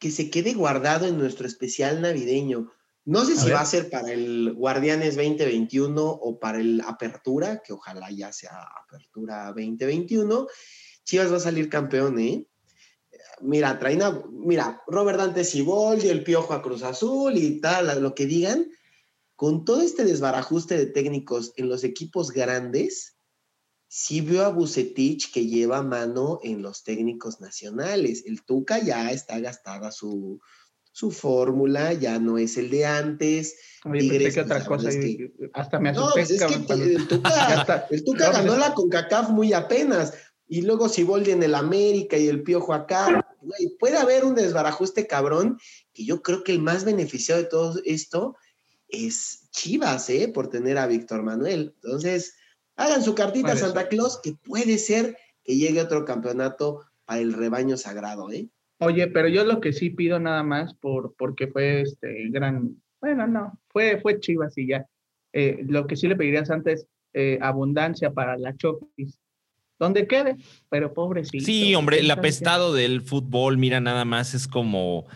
se quede guardado en nuestro especial navideño. No sé si va a ser para el Guardianes 2021 o para el Apertura, que ojalá ya sea Apertura 2021. Chivas va a salir campeón, ¿eh? Mira, traina, mira, Robert Dante y el Piojo a Cruz Azul y tal, lo que digan. Con todo este desbarajuste de técnicos en los equipos grandes, sí veo a Bucetich que lleva mano en los técnicos nacionales. El Tuca ya está gastada su, su fórmula, ya no es el de antes. Oye, que otra cosa, hasta me asusté. No, pues es que el Tuca, [LAUGHS] el Tuca ganó pues la CONCACAF muy apenas, y luego si en el América y el Piojo acá, puede haber un desbarajuste cabrón, que yo creo que el más beneficiado de todo esto es Chivas, ¿eh? Por tener a Víctor Manuel. Entonces, Hagan su cartita a Santa Claus, que puede ser que llegue otro campeonato para el rebaño sagrado, ¿eh? Oye, pero yo lo que sí pido nada más por porque fue este gran, bueno, no, fue, fue Chivas y ya. Eh, lo que sí le pedirías antes, eh, abundancia para la Chofis. Donde quede, pero pobrecito. Sí, hombre, el apestado del fútbol, mira, nada más es como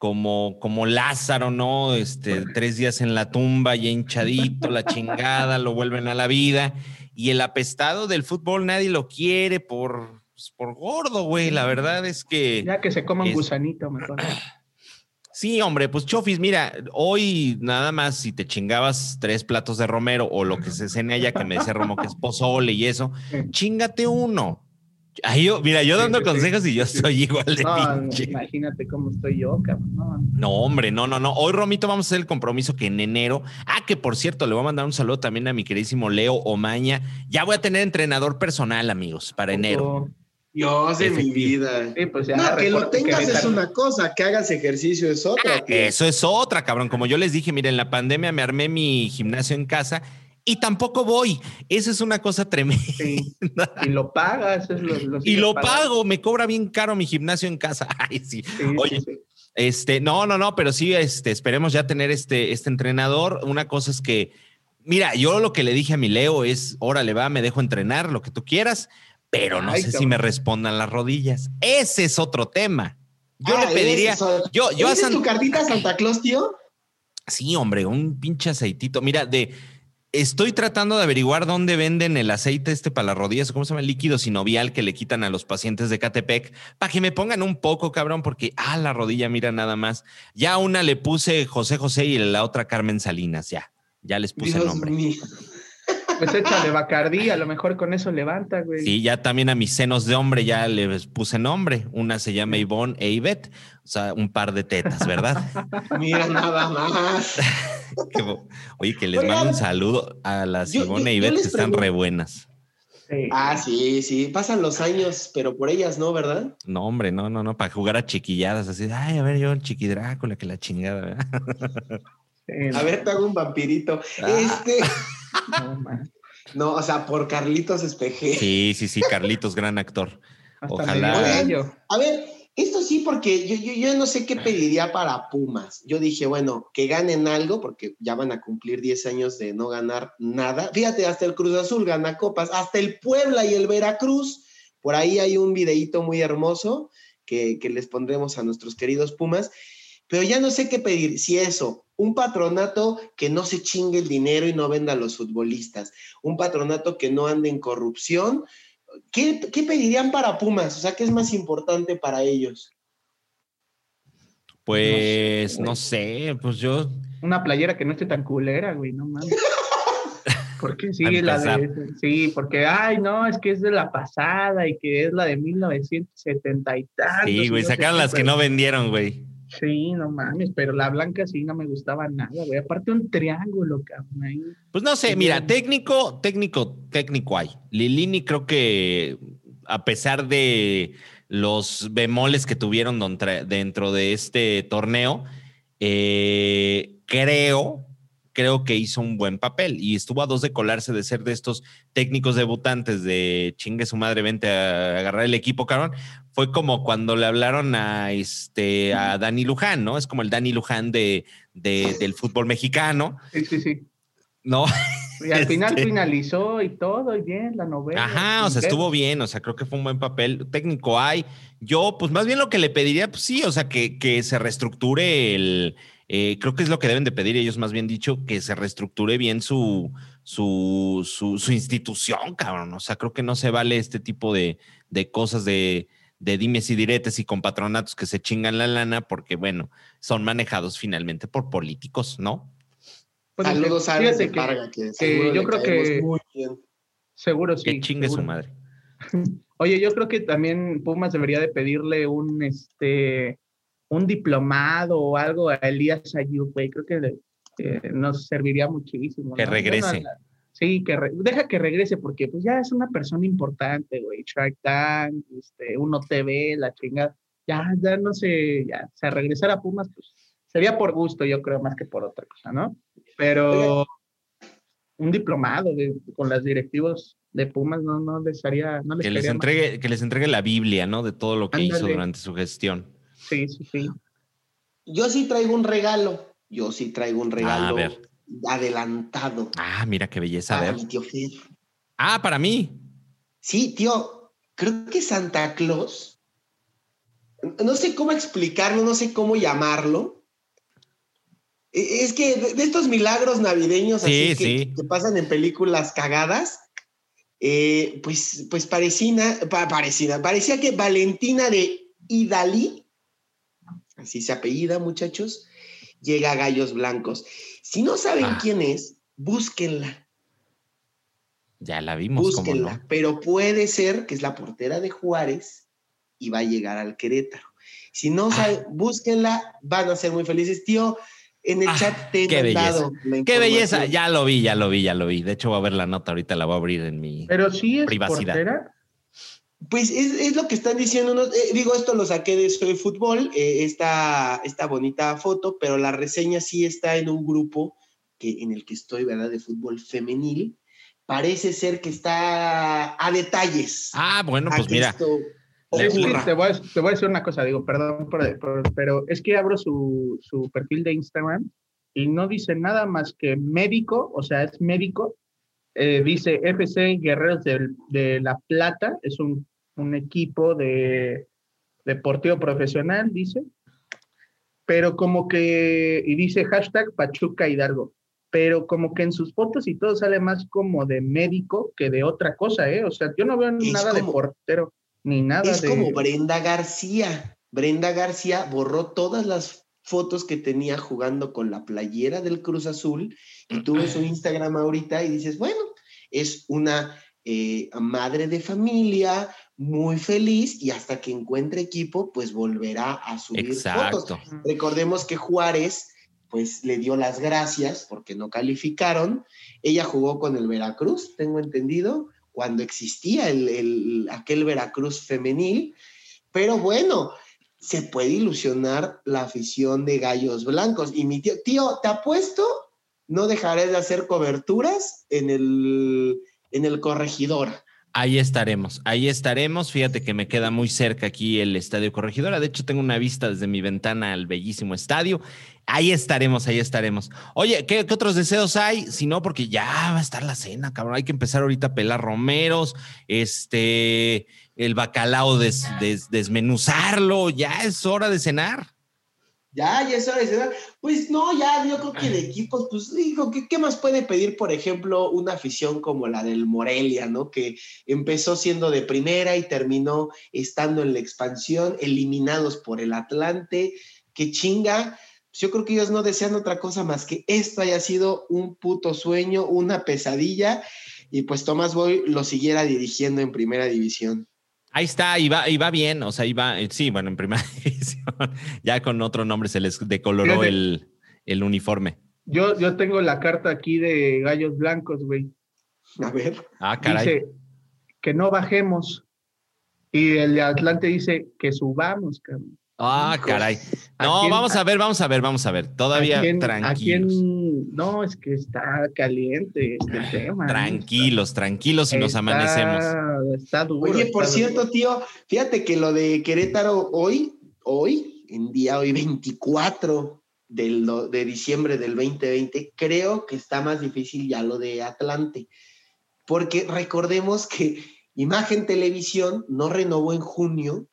como, como Lázaro, ¿no? Este, tres días en la tumba y hinchadito, la chingada, lo vuelven a la vida. Y el apestado del fútbol nadie lo quiere por, pues, por gordo, güey. La verdad es que. Ya que se coma un gusanito, mejor. [CLEARS THROAT] Sí, hombre, pues Chofis, mira, hoy nada más si te chingabas tres platos de romero o lo que se cene allá, que me decía Romo que es pozole y eso, chingate uno. Mira, yo dando consejos y yo soy igual de pinche. Imagínate cómo estoy yo, cabrón. No. hombre, no, no, no. Hoy, Romito, vamos a hacer el compromiso que en enero. Ah, que por cierto, le voy a mandar un saludo también a mi queridísimo Leo Omaña. Ya voy a tener entrenador personal, amigos, para enero. Dios de mi vida. Pues no, que lo tengas es una cosa, que hagas ejercicio es otra. Ah, eso es otra, cabrón. Como yo les dije, miren, en la pandemia me armé mi gimnasio en casa y tampoco voy. Esa es una cosa tremenda. Y lo pagas. y lo pago, me cobra bien caro mi gimnasio en casa. [LAUGHS] Ay, sí. Oye, este, no, no, no, pero sí, este, esperemos ya tener este, este entrenador. Una cosa es que, mira, yo lo que le dije a mi Leo es, órale, va, me dejo entrenar, lo que tú quieras, pero no sé si me respondan las rodillas. Ese es otro tema. Yo le ah, pediría, yo, yo a tu cartita Santa Claus, tío? Sí, hombre, un pinche aceitito. Mira, de, Estoy tratando de averiguar dónde venden el aceite este para las rodillas, ¿cómo se llama? El líquido sinovial que le quitan a los pacientes de Catepec, para que me pongan un poco, cabrón, porque, ah, la rodilla, mira nada más. Ya una le puse José José y la otra Carmen Salinas, ya. Ya les puse el nombre. Pues échale Bacardí, a lo mejor con eso levanta, güey. Sí, ya también a mis senos de hombre ya les puse nombre. Una se llama Ivonne e Ivette, o sea, un par de tetas, ¿verdad? [LAUGHS] Mira, nada más. [LAUGHS] Oye, que les mando un saludo a las Ivonne e Ivette que están re buenas. Ah, sí, sí, pasan los años, pero por ellas no, ¿verdad? No, hombre, no, no, no, para jugar a chiquilladas, así, ay, a ver, yo el chiquidrácula, que la chingada, ¿verdad? A ver, te hago un vampirito. Ah. Este. No, o sea, por Carlitos Espeje. Sí, sí, sí, Carlitos, gran actor. Ojalá. A ver, esto sí, porque yo, yo, yo, no sé qué pediría para Pumas. Yo dije, bueno, que ganen algo, porque ya van a cumplir 10 años de no ganar nada. Fíjate, hasta el Cruz Azul gana copas, hasta el Puebla y el Veracruz. Por ahí hay un videíto muy hermoso que, que les pondremos a nuestros queridos Pumas. Pero ya no sé qué pedir. Si eso, un patronato que no se chingue el dinero y no venda a los futbolistas, un patronato que no ande en corrupción. ¿Qué, pedirían para Pumas? O sea, ¿qué es más importante para ellos? Pues no sé, pues yo. Una playera que no esté tan culera, güey, no mames. [LAUGHS] Porque sí, la de, sí, porque, ay, no, es que es de la pasada y que es la de 1970 y tal. Sí, güey, sacaron las que no vendieron, güey. Sí, no mames, pero la blanca sí no me gustaba nada, güey. Aparte un triángulo, cabrón. Ahí. Pues no sé, mira, técnico, técnico, técnico hay. Lilini creo que a pesar de los bemoles que tuvieron dentro de este torneo, eh, creo, creo que hizo un buen papel y estuvo a dos de colarse de ser de estos técnicos debutantes de chingue su madre, vente a agarrar el equipo, cabrón. Fue como cuando le hablaron a este a Dani Luján, ¿no? Es como el Dani Luján de, del fútbol mexicano. Sí, sí, sí. ¿No? Y al final este finalizó y todo, y bien, la novela. Ajá, o sea, estuvo bien, o sea, creo que fue un buen papel. Técnico hay. Yo, pues más bien lo que le pediría, pues sí, o sea, que, que se reestructure el, eh, creo que es lo que deben de pedir ellos, más bien dicho, que se reestructure bien su, su, su, institución, cabrón. O sea, creo que no se vale este tipo de, de cosas de, de dimes y diretes y con patronatos que se chingan la lana porque, bueno, son manejados finalmente por políticos, ¿no? Pues Saludos a que, que, yo creo que seguro sí. Que chingue su madre. [LAUGHS] Oye, yo creo que también Pumas debería de pedirle un este un diplomado o algo a Elías Ayub, güey, creo que nos serviría muchísimo. Que regrese. sí, que deja que regrese porque pues ya es una persona importante, güey. Shark Tank, este, Uno TV, la chingada. Ya, ya no sé, ya, o sea, regresar a Pumas, pues sería por gusto, yo creo, más que por otra cosa, ¿no? Pero un diplomado con las directivos de Pumas no, no les haría, no les que les entregue, que les entregue la Biblia, ¿no? De todo lo que hizo durante su gestión. Sí, sí, sí. Yo sí traigo un regalo. Yo sí traigo un regalo adelantado. Ah, mira qué belleza. Para mi tío Fer. Ah, para mí. Sí, tío. Creo que Santa Claus. No sé cómo explicarlo, no sé cómo llamarlo. E, es que de estos milagros navideños así que, pasan en películas cagadas, eh, pues, pues parecía, parecía, parecía que Valentina de Idalí así se apellida, muchachos, llega a Gallos Blancos. Si no saben ah. quién es, búsquenla. Ya la vimos. Búsquenla, pero puede ser que es la portera de Juárez y va a llegar al Querétaro. Si no, ah. búsquenla, van a ser muy felices. Tío, en el ah, chat te he qué belleza. Qué belleza, ya lo vi, ya lo vi, ya lo vi. De hecho, voy a ver la nota ahorita, la voy a abrir en mi pero sí es privacidad. Portera. Pues es, lo que están diciendo. Eh, digo, esto lo saqué de Soy Fútbol, eh, esta, esta bonita foto, pero la reseña sí está en un grupo que, en el que estoy, ¿verdad? De fútbol femenil. Parece ser que está a detalles. Ah, bueno, pues mira. te, voy a, decir una cosa, digo, perdón, pero es que abro su, su perfil de Instagram y no dice nada más que médico, o sea, es médico, eh, dice FC Guerreros de, de, La Plata, es un un equipo de deportivo profesional, dice, pero como que, y dice hashtag Pachuca Hidalgo, pero como que en sus fotos y todo sale más como de médico que de otra cosa, ¿eh? O sea, yo no veo nada de portero, ni nada es como Brenda García. Brenda García borró todas las fotos que tenía jugando con la playera del Cruz Azul y tuve su Instagram ahorita y dices, bueno, es una eh, madre de familia, muy feliz y hasta que encuentre equipo, pues volverá a subir fotos. Recordemos que Juárez, pues le dio las gracias porque no calificaron. Ella jugó con el Veracruz, tengo entendido, cuando existía el, aquel Veracruz femenil. Pero bueno, se puede ilusionar la afición de Gallos Blancos. Y mi tío, tío, te apuesto, no dejaré de hacer coberturas en el, en el corregidor Ahí estaremos, ahí estaremos. Fíjate que me queda muy cerca aquí el Estadio Corregidora. De hecho, tengo una vista desde mi ventana al bellísimo estadio. Ahí estaremos, ahí estaremos. Oye, ¿qué, otros deseos hay? Si no, porque ya va a estar la cena, cabrón. Hay que empezar ahorita a pelar romeros, este, el bacalao, desmenuzarlo. Ya es hora de cenar. Ya, ya es hora. Pues no, ya yo creo que de equipos, pues digo, ¿qué, ¿qué, más puede pedir, por ejemplo, una afición como la del Morelia, ¿no? Que empezó siendo de primera y terminó estando en la expansión, eliminados por el Atlante, que chinga. Yo creo que ellos no desean otra cosa más que esto haya sido un puto sueño, una pesadilla, y pues Tomás Boy lo siguiera dirigiendo en primera división. Ahí está, y va, y va bien, o sea, iba, eh, sí, bueno, en primera [LAUGHS] división, ya con otro nombre se les decoloró el, el, uniforme. Yo, yo tengo la carta aquí de Gallos Blancos, güey. A ver. Ah, caray. Dice que no bajemos. Y el de Atlante dice que subamos, cabrón. Ah, caray. No, vamos a ver, vamos a ver, vamos a ver. Todavía tranquilos. No, es que está caliente este tema. Tranquilos, tranquilos y nos amanecemos. Está duro, Oye, por cierto, tío, fíjate que lo de Querétaro hoy, hoy, en día hoy 24 del, de diciembre del 2020, creo que está más difícil ya lo de Atlante. Porque recordemos que Imagen Televisión no renovó en junio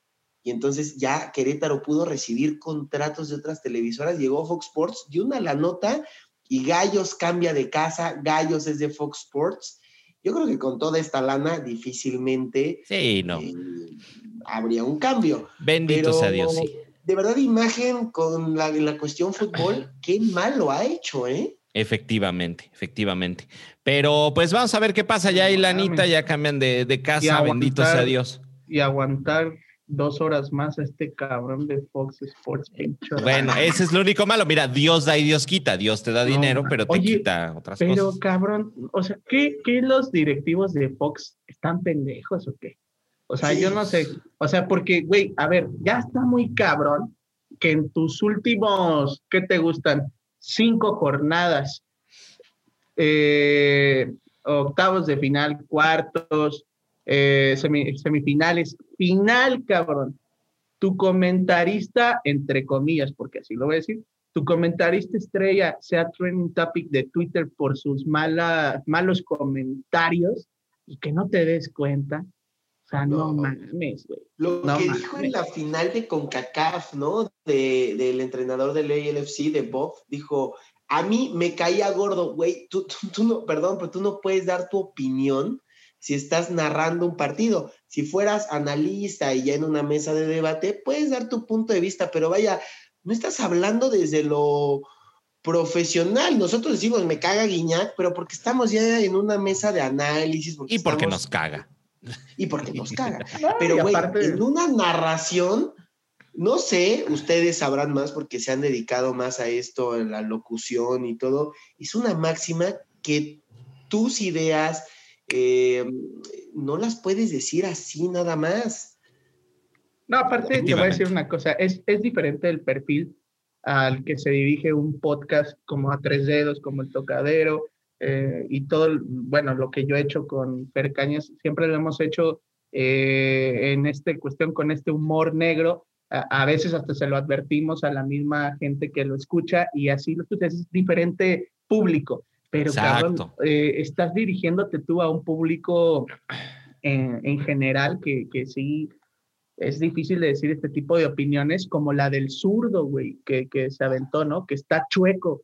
y entonces ya Querétaro pudo recibir contratos de otras televisoras, llegó Fox Sports, dio una la nota y Gallos cambia de casa, Gallos es de Fox Sports. Yo creo que con toda esta lana difícilmente sí, no. Eh, habría un cambio. Bendito sea Dios, sí. De verdad, imagen con la, la cuestión fútbol, qué mal lo ha hecho, ¿eh? Efectivamente, efectivamente. Pero pues vamos a ver qué pasa. Ya hay lanita, ya cambian de, de casa, bendito sea Dios. Y aguantar dos horas más a este cabrón de Fox Sports. Bueno, ese es lo único malo. Mira, Dios da y Dios quita. Dios te da dinero, pero te quita otras cosas. Pero cabrón, o sea, ¿qué, ¿qué, los directivos de Fox están pendejos o qué? O sea, yo no sé. O sea, porque, güey, a ver, ya está muy cabrón que en tus últimos, ¿qué te gustan? Cinco jornadas, eh, octavos de final, cuartos, eh, semifinales, final, cabrón. Tu comentarista, entre comillas, porque así lo voy a decir, tu comentarista estrella sea trending topic de Twitter por sus malas, malos comentarios y que no te des cuenta. O sea, no, mames, güey. Lo que dijo en la final de CONCACAF, ¿no? De, del entrenador del ALFC, de Bob, dijo, a mí me caía gordo, güey, tú, tú, no, perdón, pero tú no puedes dar tu opinión si estás narrando un partido. Si fueras analista y ya en una mesa de debate, puedes dar tu punto de vista, pero vaya, no estás hablando desde lo profesional. Nosotros decimos, me caga Guiñac, pero porque estamos ya en una mesa de análisis. y porque nos caga. Y porque nos caga. [LAUGHS] pero, güey, en una narración, no sé, ustedes sabrán más porque se han dedicado más a esto, en la locución y todo. Es una máxima que tus ideas eh, no las puedes decir así nada más. No, aparte te voy a decir una cosa, es, es diferente el perfil al que se dirige un podcast como a tres dedos, como el tocadero, eh, y todo, bueno, lo que yo he hecho con Fer siempre lo hemos hecho eh, en esta cuestión con este humor negro. A, veces hasta se lo advertimos a la misma gente que lo escucha y así lo es diferente público, pero eh, estás dirigiéndote tú a un público en, en general que, que sí es difícil de decir este tipo de opiniones como la del zurdo, güey, que, que se aventó, ¿no? Que está chueco.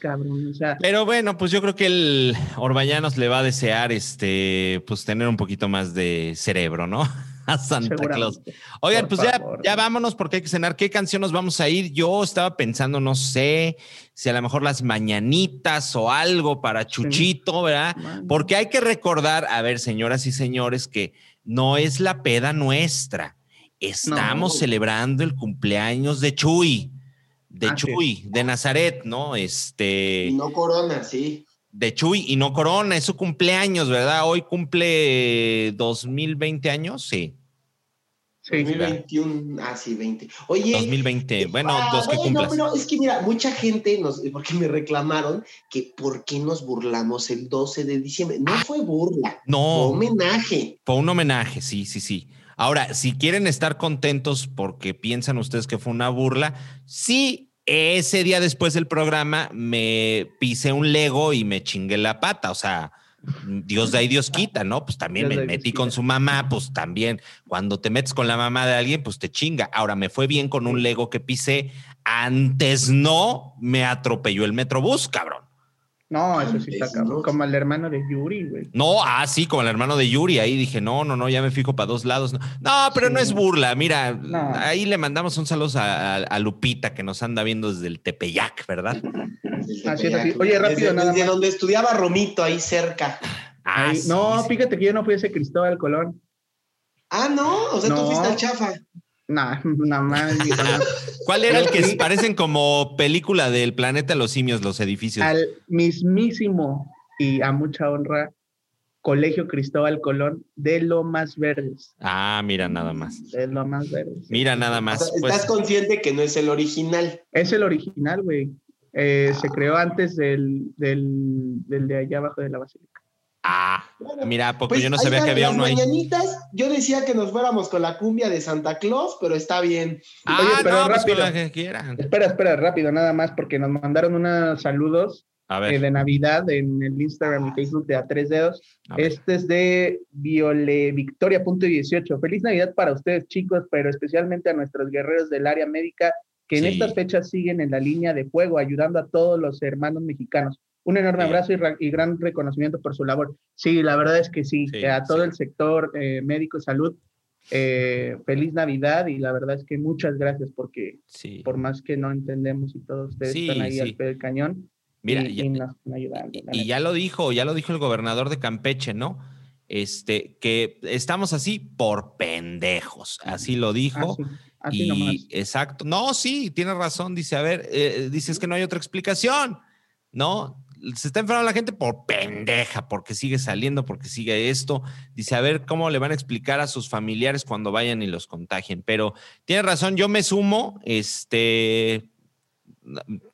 cabrón, Pero bueno, pues yo creo que el Orbañanos le va a desear este, pues tener un poquito más de cerebro, ¿no? [LAUGHS] A Santa Claus. Oigan, pues ya, ya vámonos porque hay que cenar. ¿Qué canción nos vamos a ir? Yo estaba pensando, no sé, si a lo mejor las mañanitas o algo para Chuchito, ¿verdad? Porque hay que recordar, a ver, señoras y señores, que no es la peda nuestra. Estamos celebrando el cumpleaños de Chuy, de Chuy, de Nazaret, ¿no? Este. no Corona, sí. De Chuy y no Corona, es su cumpleaños, ¿verdad? Hoy cumple 2020 años, sí. Sí, 2021, ah, sí, 20. Oye. 2020, bueno, dos que cumplas. No, pero es que mira, mucha gente nos, porque me reclamaron que por qué nos burlamos el 12 de diciembre. No fue burla. No. Fue homenaje. Fue un homenaje, sí, sí, sí. Ahora, si quieren estar contentos porque piensan ustedes que fue una burla, sí, ese día después del programa me pisé un Lego y me chingué la pata. O sea, Dios da y Dios quita, ¿no? Pues también me metí con su mamá, pues también cuando te metes con la mamá de alguien, pues te chinga. Ahora me fue bien con un Lego que pisé, antes no me atropelló el Metrobús, cabrón. No, eso sí está cabrón. Como el hermano de Yuri, güey. No, ah, sí, como el hermano de Yuri. Ahí dije, no, no, no, ya me fijo para dos lados. No, pero no es burla. Mira, ahí le mandamos un saludo a, Lupita que nos anda viendo desde el Tepeyac, ¿verdad? Así es, así. Oye, rápido, nada desde donde estudiaba Romito, ahí cerca. Ah, no, fíjate que yo no fui a ese Cristóbal Colón. Ah, no, o sea, tú fuiste al chafa. No, nada más. [LAUGHS] ¿Cuál era el que parecen como película del planeta los simios, los edificios? Al mismísimo y a mucha honra Colegio Cristóbal Colón de Lomas Verdes. Ah, mira nada más. De Lomas Verdes. Mira nada más. ¿Estás pues. consciente que no es el original? Es el original, güey. Eh, se creó antes del, del, del de allá abajo de la basílica. Ah, mira, porque pues yo no sabía que había uno ahí. Mañanitas, yo decía que nos fuéramos con la cumbia de Santa Claus, pero está bien. Ah, Oye, pero pues rápido. que quieran. Espera, espera, rápido, nada más, porque nos mandaron unos saludos eh, de Navidad en el Instagram y Facebook de A Tres Dedos. Este es de violevictoria.18. Feliz Navidad para ustedes, chicos, pero especialmente a nuestros guerreros del área médica que en estas fechas siguen en la línea de fuego, ayudando a todos los hermanos mexicanos. Un enorme abrazo y, gran reconocimiento por su labor. Sí, la verdad es que sí, a todo el sector eh, médico, salud, eh, feliz Navidad y la verdad es que muchas gracias porque por más que no entendemos y todos ustedes están ahí al pie del cañón. Mira, y, y, ya lo dijo, ya lo dijo el gobernador de Campeche, ¿no? Este, que estamos así por pendejos, así lo dijo. Ah, y exacto, no, sí, tiene razón, dice, a ver, eh, dices que no hay otra explicación, ¿no? Se está enfermando la gente por pendeja, porque sigue saliendo, porque sigue esto. Dice, a ver cómo le van a explicar a sus familiares cuando vayan y los contagien. Pero tiene razón, yo me sumo, este,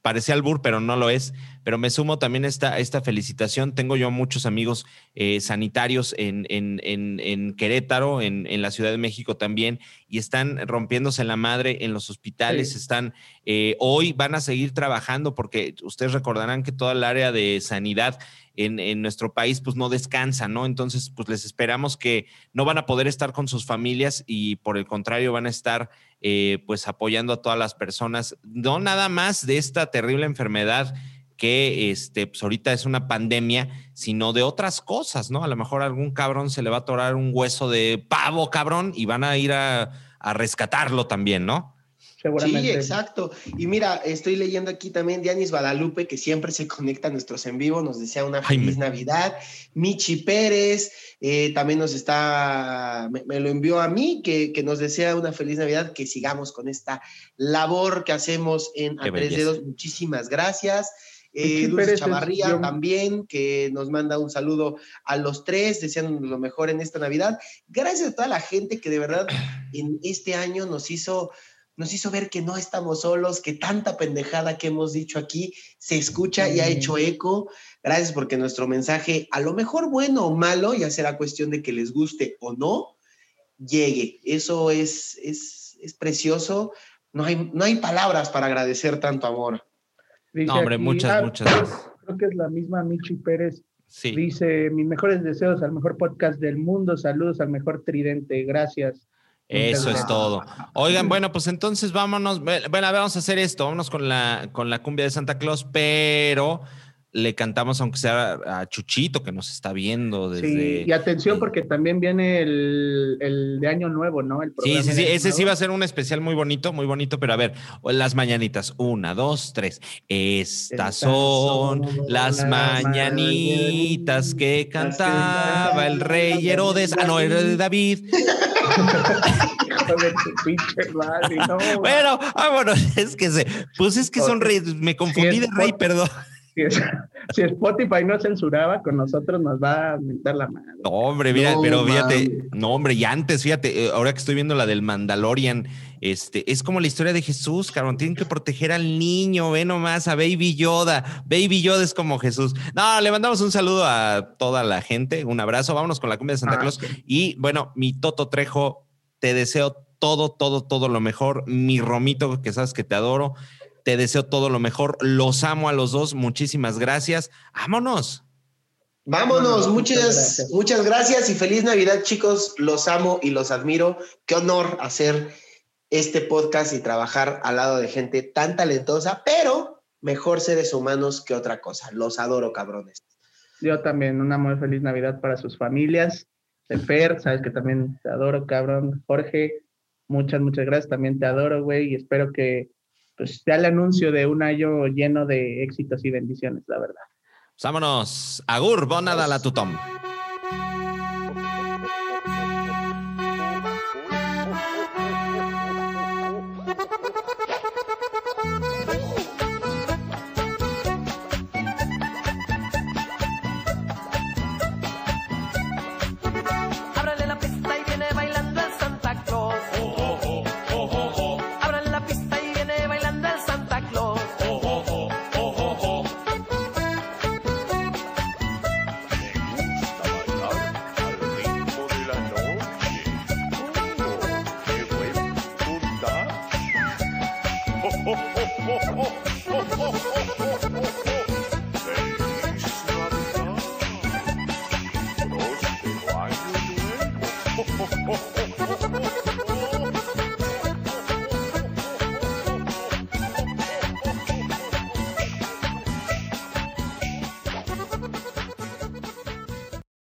parece albur, pero no lo es. Pero me sumo también a esta, esta felicitación. Tengo yo muchos amigos eh, sanitarios en, en, en, Querétaro, en, la Ciudad de México también, y están rompiéndose la madre en los hospitales. Están eh, hoy van a seguir trabajando porque ustedes recordarán que toda el área de sanidad en, nuestro país pues no descansa, ¿no? Entonces, pues les esperamos que no van a poder estar con sus familias y por el contrario van a estar eh, pues apoyando a todas las personas, no nada más de esta terrible enfermedad que este, pues ahorita es una pandemia, sino de otras cosas, ¿no? A lo mejor algún cabrón se le va a atorar un hueso de pavo, cabrón, y van a ir a, a rescatarlo también, ¿no? Seguramente. Sí, exacto. Y mira, estoy leyendo aquí también Dianis Guadalupe, que siempre se conecta a nuestros en vivo, nos desea una feliz Navidad. Michi Pérez eh, también nos está, me, lo envió a mí, que, que, nos desea una feliz Navidad, que sigamos con esta labor que hacemos en A Tres Dedos. Muchísimas gracias. Eh, Dulce Chavarría también, que nos manda un saludo a los tres, deseando lo mejor en esta Navidad. Gracias a toda la gente que de verdad en este año nos hizo nos hizo ver que no estamos solos, que tanta pendejada que hemos dicho aquí se escucha y ha hecho eco. Gracias porque nuestro mensaje, a lo mejor bueno o malo, ya será cuestión de que les guste o no, llegue. Eso es, es, es precioso. No hay, no hay palabras para agradecer tanto amor. no, hombre, muchas, ah, muchas gracias. Creo que es la misma Michi Pérez. Sí. Dice, mis mejores deseos al mejor podcast del mundo, saludos al mejor tridente, gracias. Eso es todo. Oigan, bueno, pues entonces vámonos. Bueno, vamos a hacer esto. Vámonos con la, con la cumbia de Santa Claus, pero le cantamos, aunque sea a Chuchito, que nos está viendo desde. Sí, y atención, porque también viene el, de Año Nuevo, ¿no? sí, sí, sí. Ese sí va a ser un especial muy bonito, muy bonito, pero a ver, las mañanitas. Una, dos, tres. Estas, son, las mañanitas que cantaba el rey Herodes. Ah, no, era de David. [LAUGHS] bueno, vámonos. [LAUGHS] Es que se, pues es que son reyes. Me confundí de rey, perdón [LAUGHS] si, Spotify no censuraba, con nosotros nos va a mentar la mano. No, hombre, mira, pero fíjate, no, hombre, y antes, fíjate, eh, ahora que estoy viendo la del Mandalorian, este, es como la historia de Jesús, cabrón, tienen que proteger al niño, ve nomás a Baby Yoda, Baby Yoda es como Jesús. No, le mandamos un saludo a toda la gente, un abrazo, vámonos con la cumbia de Santa ah, Claus. Y bueno, mi Toto Trejo, te deseo todo, todo, todo lo mejor. Mi Romito, que sabes que te adoro. Te deseo todo lo mejor. Los amo a los dos. Muchísimas gracias. Vámonos. Vámonos, muchas, muchas gracias. y feliz Navidad, chicos. Los amo y los admiro. Qué honor hacer este podcast y trabajar al lado de gente tan talentosa, pero mejor seres humanos que otra cosa. Los adoro, cabrones. Yo también, una muy feliz Navidad para sus familias. De Fer, sabes que también te adoro, cabrón. Jorge, muchas, muchas gracias. También te adoro, güey, y espero que pues ya el anuncio de un año lleno de éxitos y bendiciones, la verdad. vámonos. Agur, bona de la tothom.